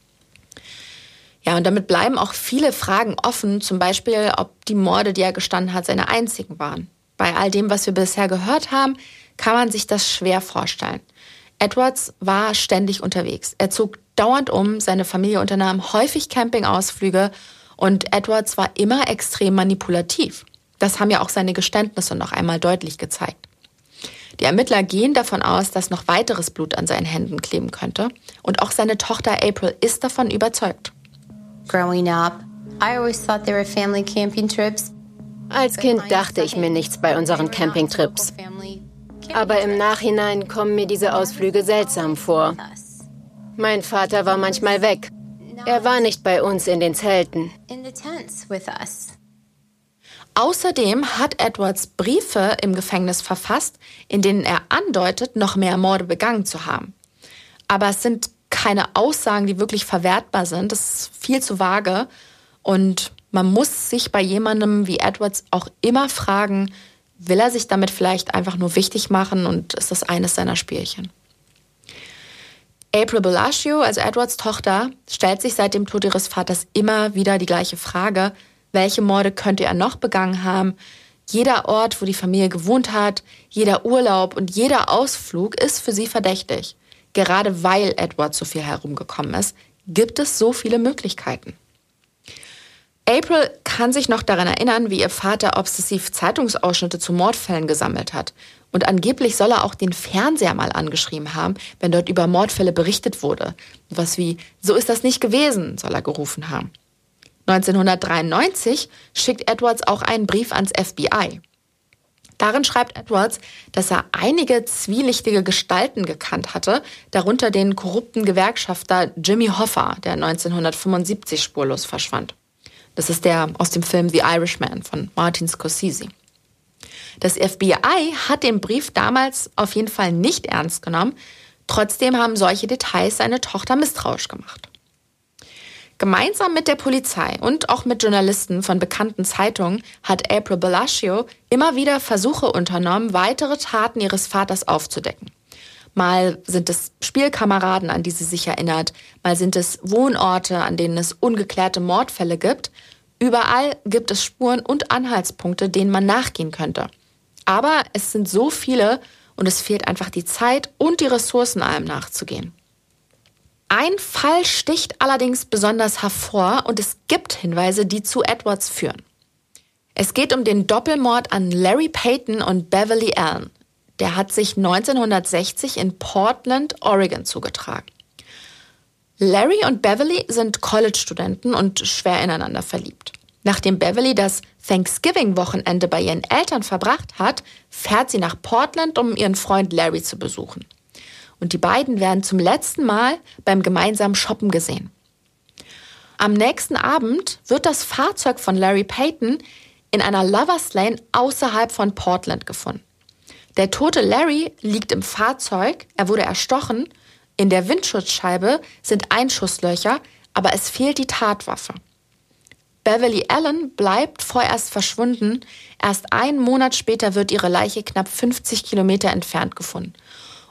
Ja, und damit bleiben auch viele Fragen offen, zum Beispiel, ob die Morde, die er gestanden hat, seine einzigen waren. Bei all dem, was wir bisher gehört haben, kann man sich das schwer vorstellen. Edwards war ständig unterwegs. Er zog dauernd um, seine Familie unternahm häufig Campingausflüge und Edwards war immer extrem manipulativ. Das haben ja auch seine Geständnisse noch einmal deutlich gezeigt. Die Ermittler gehen davon aus, dass noch weiteres Blut an seinen Händen kleben könnte. Und auch seine Tochter April ist davon überzeugt. Growing up, I always thought they were family camping trips. Als Kind dachte ich mir nichts bei unseren Campingtrips. Aber im Nachhinein kommen mir diese Ausflüge seltsam vor. Mein Vater war manchmal weg. Er war nicht bei uns in den Zelten. Außerdem hat Edwards Briefe im Gefängnis verfasst, in denen er andeutet, noch mehr Morde begangen zu haben. Aber es sind keine Aussagen, die wirklich verwertbar sind. Das ist viel zu vage. Und man muss sich bei jemandem wie Edwards auch immer fragen, will er sich damit vielleicht einfach nur wichtig machen und ist das eines seiner Spielchen? April Bellagio, also Edwards Tochter, stellt sich seit dem Tod ihres Vaters immer wieder die gleiche Frage, welche Morde könnte er noch begangen haben? Jeder Ort, wo die Familie gewohnt hat, jeder Urlaub und jeder Ausflug ist für sie verdächtig. Gerade weil Edward so viel herumgekommen ist, gibt es so viele Möglichkeiten. April kann sich noch daran erinnern, wie ihr Vater obsessiv Zeitungsausschnitte zu Mordfällen gesammelt hat. Und angeblich soll er auch den Fernseher mal angeschrieben haben, wenn dort über Mordfälle berichtet wurde. Was wie, so ist das nicht gewesen, soll er gerufen haben. 1993 schickt Edwards auch einen Brief ans FBI. Darin schreibt Edwards, dass er einige zwielichtige Gestalten gekannt hatte, darunter den korrupten Gewerkschafter Jimmy Hoffa, der 1975 spurlos verschwand. Das ist der aus dem Film The Irishman von Martin Scorsese. Das FBI hat den Brief damals auf jeden Fall nicht ernst genommen. Trotzdem haben solche Details seine Tochter misstrauisch gemacht. Gemeinsam mit der Polizei und auch mit Journalisten von bekannten Zeitungen hat April Bellagio immer wieder Versuche unternommen, weitere Taten ihres Vaters aufzudecken. Mal sind es Spielkameraden, an die sie sich erinnert, mal sind es Wohnorte, an denen es ungeklärte Mordfälle gibt. Überall gibt es Spuren und Anhaltspunkte, denen man nachgehen könnte. Aber es sind so viele und es fehlt einfach die Zeit und die Ressourcen, allem nachzugehen. Ein Fall sticht allerdings besonders hervor und es gibt Hinweise, die zu Edwards führen. Es geht um den Doppelmord an Larry Payton und Beverly Allen. Der hat sich 1960 in Portland, Oregon zugetragen. Larry und Beverly sind College-Studenten und schwer ineinander verliebt. Nachdem Beverly das Thanksgiving-Wochenende bei ihren Eltern verbracht hat, fährt sie nach Portland, um ihren Freund Larry zu besuchen und die beiden werden zum letzten Mal beim gemeinsamen Shoppen gesehen. Am nächsten Abend wird das Fahrzeug von Larry Payton in einer Lovers Lane außerhalb von Portland gefunden. Der tote Larry liegt im Fahrzeug, er wurde erstochen, in der Windschutzscheibe sind Einschusslöcher, aber es fehlt die Tatwaffe. Beverly Allen bleibt vorerst verschwunden, erst einen Monat später wird ihre Leiche knapp 50 Kilometer entfernt gefunden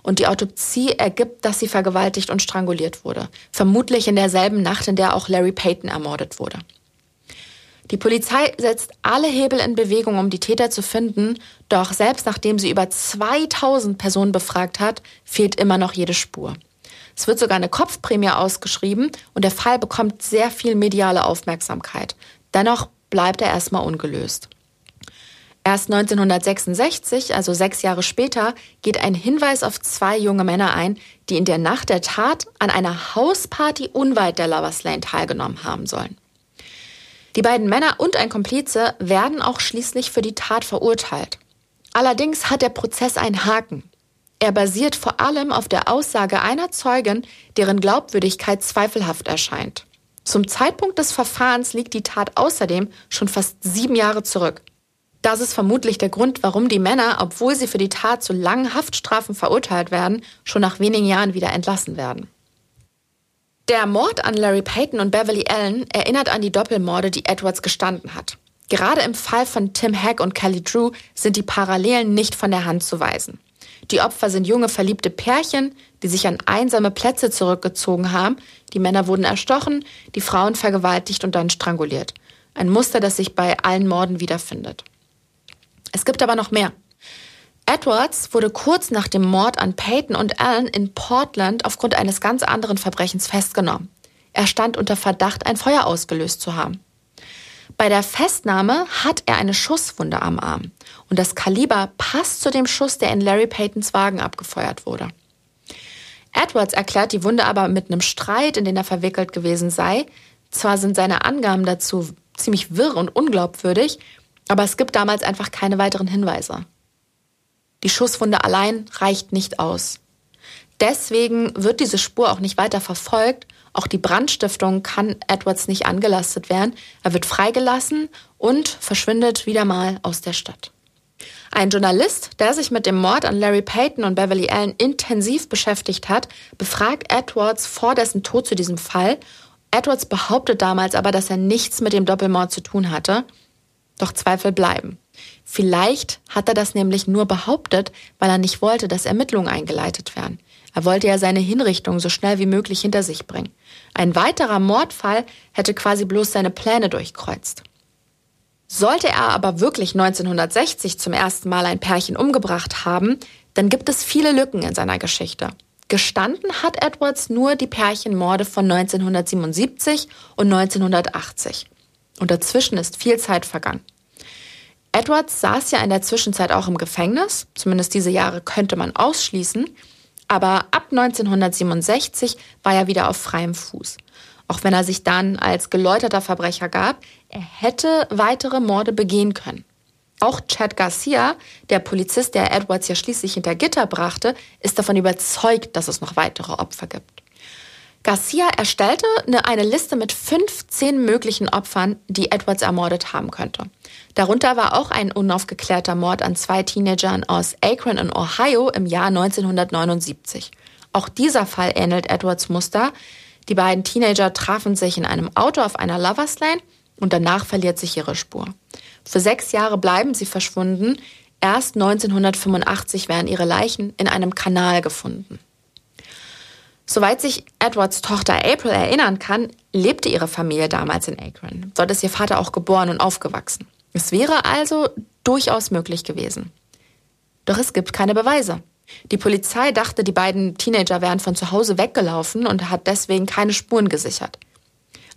und die Autopsie ergibt, dass sie vergewaltigt und stranguliert wurde. Vermutlich in derselben Nacht, in der auch Larry Payton ermordet wurde. Die Polizei setzt alle Hebel in Bewegung, um die Täter zu finden, doch selbst nachdem sie über 2000 Personen befragt hat, fehlt immer noch jede Spur. Es wird sogar eine Kopfprämie ausgeschrieben und der Fall bekommt sehr viel mediale Aufmerksamkeit. Dennoch bleibt er erstmal ungelöst. Erst 1966, also sechs Jahre später, geht ein Hinweis auf zwei junge Männer ein, die in der Nacht der Tat an einer Hausparty unweit der Lovers Lane teilgenommen haben sollen. Die beiden Männer und ein Komplize werden auch schließlich für die Tat verurteilt. Allerdings hat der Prozess einen Haken. Er basiert vor allem auf der Aussage einer Zeugin, deren Glaubwürdigkeit zweifelhaft erscheint. Zum Zeitpunkt des Verfahrens liegt die Tat außerdem schon fast sieben Jahre zurück. Das ist vermutlich der Grund, warum die Männer, obwohl sie für die Tat zu langen Haftstrafen verurteilt werden, schon nach wenigen Jahren wieder entlassen werden. Der Mord an Larry Payton und Beverly Allen erinnert an die Doppelmorde, die Edwards gestanden hat. Gerade im Fall von Tim Hack und Kelly Drew sind die Parallelen nicht von der Hand zu weisen. Die Opfer sind junge verliebte Pärchen, die sich an einsame Plätze zurückgezogen haben. Die Männer wurden erstochen, die Frauen vergewaltigt und dann stranguliert. Ein Muster, das sich bei allen Morden wiederfindet. Es gibt aber noch mehr. Edwards wurde kurz nach dem Mord an Peyton und Allen in Portland aufgrund eines ganz anderen Verbrechens festgenommen. Er stand unter Verdacht, ein Feuer ausgelöst zu haben. Bei der Festnahme hat er eine Schusswunde am Arm und das Kaliber passt zu dem Schuss, der in Larry Paytons Wagen abgefeuert wurde. Edwards erklärt die Wunde aber mit einem Streit, in den er verwickelt gewesen sei. Zwar sind seine Angaben dazu ziemlich wirr und unglaubwürdig, aber es gibt damals einfach keine weiteren Hinweise. Die Schusswunde allein reicht nicht aus. Deswegen wird diese Spur auch nicht weiter verfolgt. Auch die Brandstiftung kann Edwards nicht angelastet werden. Er wird freigelassen und verschwindet wieder mal aus der Stadt. Ein Journalist, der sich mit dem Mord an Larry Payton und Beverly Allen intensiv beschäftigt hat, befragt Edwards vor dessen Tod zu diesem Fall. Edwards behauptet damals aber, dass er nichts mit dem Doppelmord zu tun hatte. Doch Zweifel bleiben. Vielleicht hat er das nämlich nur behauptet, weil er nicht wollte, dass Ermittlungen eingeleitet werden. Er wollte ja seine Hinrichtung so schnell wie möglich hinter sich bringen. Ein weiterer Mordfall hätte quasi bloß seine Pläne durchkreuzt. Sollte er aber wirklich 1960 zum ersten Mal ein Pärchen umgebracht haben, dann gibt es viele Lücken in seiner Geschichte. Gestanden hat Edwards nur die Pärchenmorde von 1977 und 1980. Und dazwischen ist viel Zeit vergangen. Edwards saß ja in der Zwischenzeit auch im Gefängnis, zumindest diese Jahre könnte man ausschließen, aber ab 1967 war er wieder auf freiem Fuß. Auch wenn er sich dann als geläuterter Verbrecher gab, er hätte weitere Morde begehen können. Auch Chad Garcia, der Polizist, der Edwards ja schließlich hinter Gitter brachte, ist davon überzeugt, dass es noch weitere Opfer gibt. Garcia erstellte eine Liste mit 15 möglichen Opfern, die Edwards ermordet haben könnte. Darunter war auch ein unaufgeklärter Mord an zwei Teenagern aus Akron in Ohio im Jahr 1979. Auch dieser Fall ähnelt Edwards Muster. Die beiden Teenager trafen sich in einem Auto auf einer Lovers Lane und danach verliert sich ihre Spur. Für sechs Jahre bleiben sie verschwunden. Erst 1985 werden ihre Leichen in einem Kanal gefunden. Soweit sich Edwards Tochter April erinnern kann, lebte ihre Familie damals in Akron. Dort ist ihr Vater auch geboren und aufgewachsen. Es wäre also durchaus möglich gewesen. Doch es gibt keine Beweise. Die Polizei dachte, die beiden Teenager wären von zu Hause weggelaufen und hat deswegen keine Spuren gesichert.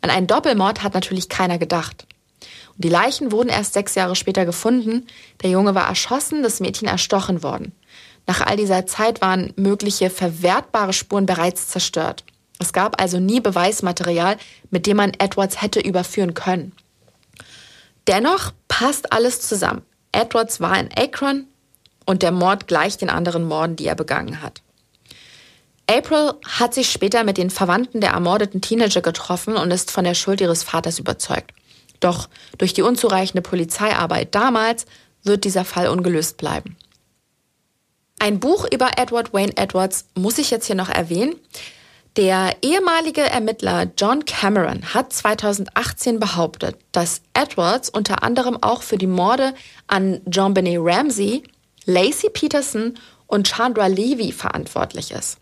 An einen Doppelmord hat natürlich keiner gedacht. Und die Leichen wurden erst sechs Jahre später gefunden. Der Junge war erschossen, das Mädchen erstochen worden. Nach all dieser Zeit waren mögliche verwertbare Spuren bereits zerstört. Es gab also nie Beweismaterial, mit dem man Edwards hätte überführen können. Dennoch passt alles zusammen. Edwards war in Akron und der Mord gleicht den anderen Morden, die er begangen hat. April hat sich später mit den Verwandten der ermordeten Teenager getroffen und ist von der Schuld ihres Vaters überzeugt. Doch durch die unzureichende Polizeiarbeit damals wird dieser Fall ungelöst bleiben. Ein Buch über Edward Wayne Edwards muss ich jetzt hier noch erwähnen. Der ehemalige Ermittler John Cameron hat 2018 behauptet, dass Edwards unter anderem auch für die Morde an John Benet Ramsey, Lacey Peterson und Chandra Levy verantwortlich ist.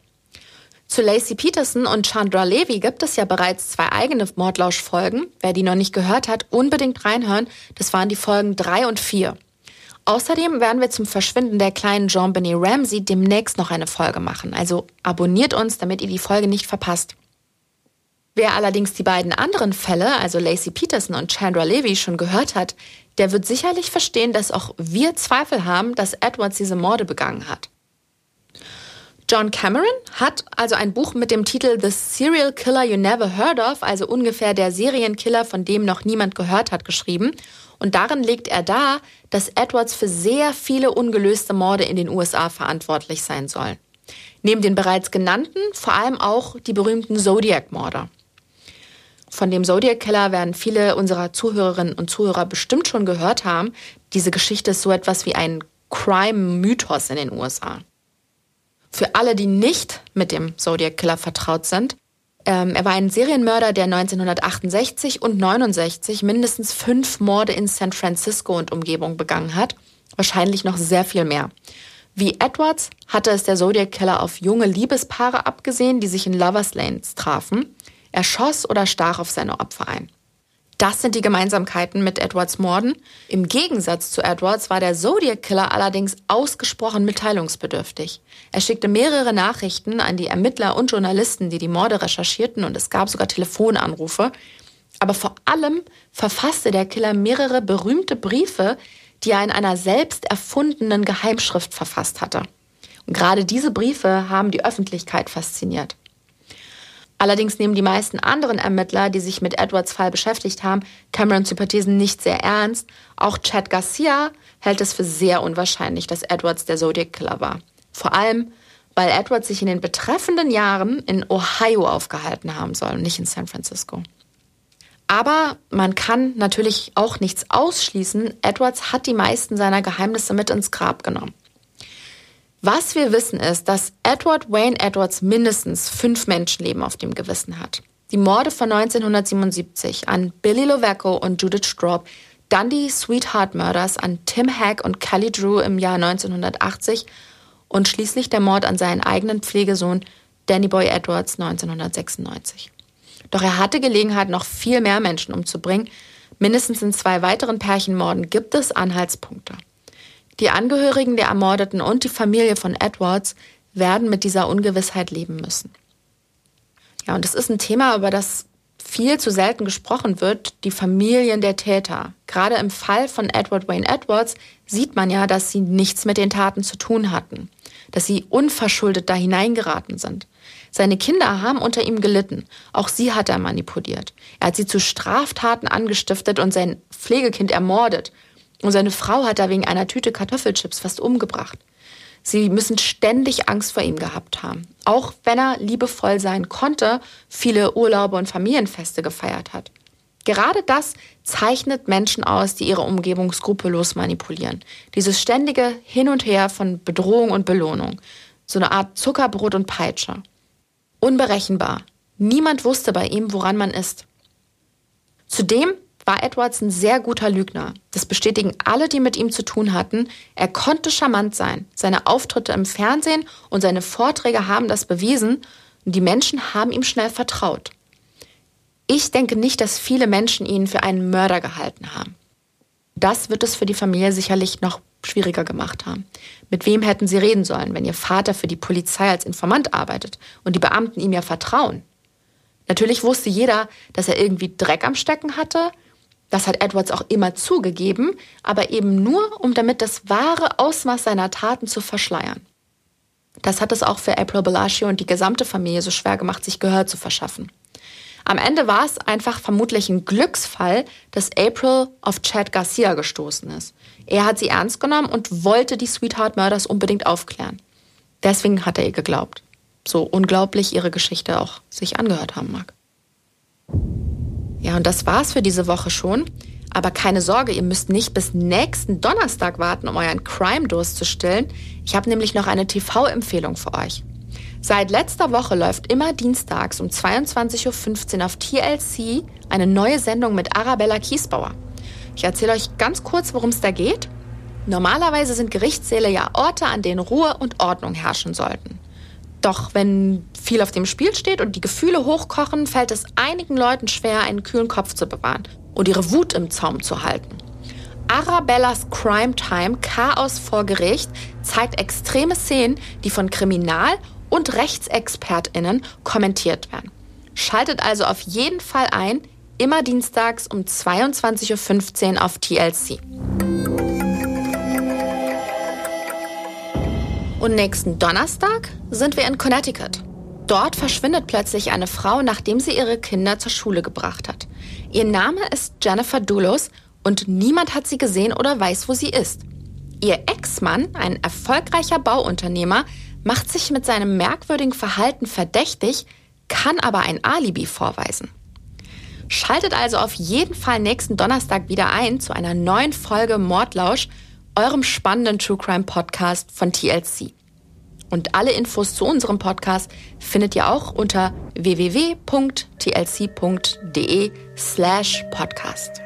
Zu Lacey Peterson und Chandra Levy gibt es ja bereits zwei eigene Mordlauschfolgen. Wer die noch nicht gehört hat, unbedingt reinhören. Das waren die Folgen drei und vier. Außerdem werden wir zum Verschwinden der kleinen Jean Benet Ramsey demnächst noch eine Folge machen. Also abonniert uns, damit ihr die Folge nicht verpasst. Wer allerdings die beiden anderen Fälle, also Lacey Peterson und Chandra Levy, schon gehört hat, der wird sicherlich verstehen, dass auch wir Zweifel haben, dass Edwards diese Morde begangen hat. John Cameron hat also ein Buch mit dem Titel The Serial Killer You Never Heard of, also ungefähr der Serienkiller, von dem noch niemand gehört hat, geschrieben. Und darin legt er dar, dass Edwards für sehr viele ungelöste Morde in den USA verantwortlich sein soll. Neben den bereits genannten vor allem auch die berühmten Zodiac-Morde. Von dem Zodiac-Killer werden viele unserer Zuhörerinnen und Zuhörer bestimmt schon gehört haben. Diese Geschichte ist so etwas wie ein Crime-Mythos in den USA. Für alle, die nicht mit dem Zodiac-Killer vertraut sind, ähm, er war ein Serienmörder, der 1968 und 69 mindestens fünf Morde in San Francisco und Umgebung begangen hat. Wahrscheinlich noch sehr viel mehr. Wie Edwards hatte es der Zodiac Killer auf junge Liebespaare abgesehen, die sich in Lovers Lanes trafen. Er schoss oder stach auf seine Opfer ein. Das sind die Gemeinsamkeiten mit Edwards Morden. Im Gegensatz zu Edwards war der Zodiac Killer allerdings ausgesprochen mitteilungsbedürftig. Er schickte mehrere Nachrichten an die Ermittler und Journalisten, die die Morde recherchierten und es gab sogar Telefonanrufe. Aber vor allem verfasste der Killer mehrere berühmte Briefe, die er in einer selbst erfundenen Geheimschrift verfasst hatte. Und gerade diese Briefe haben die Öffentlichkeit fasziniert. Allerdings nehmen die meisten anderen Ermittler, die sich mit Edwards Fall beschäftigt haben, Camerons Hypothesen nicht sehr ernst. Auch Chad Garcia hält es für sehr unwahrscheinlich, dass Edwards der Zodiac Killer war. Vor allem, weil Edwards sich in den betreffenden Jahren in Ohio aufgehalten haben soll und nicht in San Francisco. Aber man kann natürlich auch nichts ausschließen. Edwards hat die meisten seiner Geheimnisse mit ins Grab genommen. Was wir wissen ist, dass Edward Wayne Edwards mindestens fünf Menschenleben auf dem Gewissen hat. Die Morde von 1977 an Billy Lovaco und Judith Straub, dann die Sweetheart Murders an Tim Hack und Kelly Drew im Jahr 1980 und schließlich der Mord an seinen eigenen Pflegesohn Danny Boy Edwards 1996. Doch er hatte Gelegenheit, noch viel mehr Menschen umzubringen. Mindestens in zwei weiteren Pärchenmorden gibt es Anhaltspunkte. Die Angehörigen der Ermordeten und die Familie von Edwards werden mit dieser Ungewissheit leben müssen. Ja, und es ist ein Thema, über das viel zu selten gesprochen wird, die Familien der Täter. Gerade im Fall von Edward Wayne Edwards sieht man ja, dass sie nichts mit den Taten zu tun hatten, dass sie unverschuldet da hineingeraten sind. Seine Kinder haben unter ihm gelitten. Auch sie hat er manipuliert. Er hat sie zu Straftaten angestiftet und sein Pflegekind ermordet. Und seine Frau hat er wegen einer Tüte Kartoffelchips fast umgebracht. Sie müssen ständig Angst vor ihm gehabt haben. Auch wenn er liebevoll sein konnte, viele Urlaube und Familienfeste gefeiert hat. Gerade das zeichnet Menschen aus, die ihre Umgebung skrupellos manipulieren. Dieses ständige Hin und Her von Bedrohung und Belohnung. So eine Art Zuckerbrot und Peitsche. Unberechenbar. Niemand wusste bei ihm, woran man ist. Zudem war Edwards ein sehr guter Lügner. Das bestätigen alle, die mit ihm zu tun hatten. Er konnte charmant sein. Seine Auftritte im Fernsehen und seine Vorträge haben das bewiesen und die Menschen haben ihm schnell vertraut. Ich denke nicht, dass viele Menschen ihn für einen Mörder gehalten haben. Das wird es für die Familie sicherlich noch schwieriger gemacht haben. Mit wem hätten sie reden sollen, wenn ihr Vater für die Polizei als Informant arbeitet und die Beamten ihm ja vertrauen? Natürlich wusste jeder, dass er irgendwie Dreck am Stecken hatte das hat Edwards auch immer zugegeben, aber eben nur, um damit das wahre Ausmaß seiner Taten zu verschleiern. Das hat es auch für April Bellagio und die gesamte Familie so schwer gemacht, sich Gehör zu verschaffen. Am Ende war es einfach vermutlich ein Glücksfall, dass April auf Chad Garcia gestoßen ist. Er hat sie ernst genommen und wollte die Sweetheart Murders unbedingt aufklären. Deswegen hat er ihr geglaubt. So unglaublich ihre Geschichte auch sich angehört haben mag. Ja, und das war's für diese Woche schon. Aber keine Sorge, ihr müsst nicht bis nächsten Donnerstag warten, um euren Crime-Durst zu stillen. Ich habe nämlich noch eine TV-Empfehlung für euch. Seit letzter Woche läuft immer dienstags um 22.15 Uhr auf TLC eine neue Sendung mit Arabella Kiesbauer. Ich erzähle euch ganz kurz, worum es da geht. Normalerweise sind Gerichtssäle ja Orte, an denen Ruhe und Ordnung herrschen sollten. Doch wenn viel auf dem Spiel steht und die Gefühle hochkochen, fällt es einigen Leuten schwer, einen kühlen Kopf zu bewahren und ihre Wut im Zaum zu halten. Arabellas Crime Time Chaos vor Gericht zeigt extreme Szenen, die von Kriminal- und Rechtsexpertinnen kommentiert werden. Schaltet also auf jeden Fall ein, immer dienstags um 22.15 Uhr auf TLC. Und nächsten Donnerstag sind wir in Connecticut. Dort verschwindet plötzlich eine Frau, nachdem sie ihre Kinder zur Schule gebracht hat. Ihr Name ist Jennifer Doulos und niemand hat sie gesehen oder weiß, wo sie ist. Ihr Ex-Mann, ein erfolgreicher Bauunternehmer, macht sich mit seinem merkwürdigen Verhalten verdächtig, kann aber ein Alibi vorweisen. Schaltet also auf jeden Fall nächsten Donnerstag wieder ein zu einer neuen Folge Mordlausch eurem spannenden True Crime Podcast von TLC. Und alle Infos zu unserem Podcast findet ihr auch unter www.tlc.de slash podcast.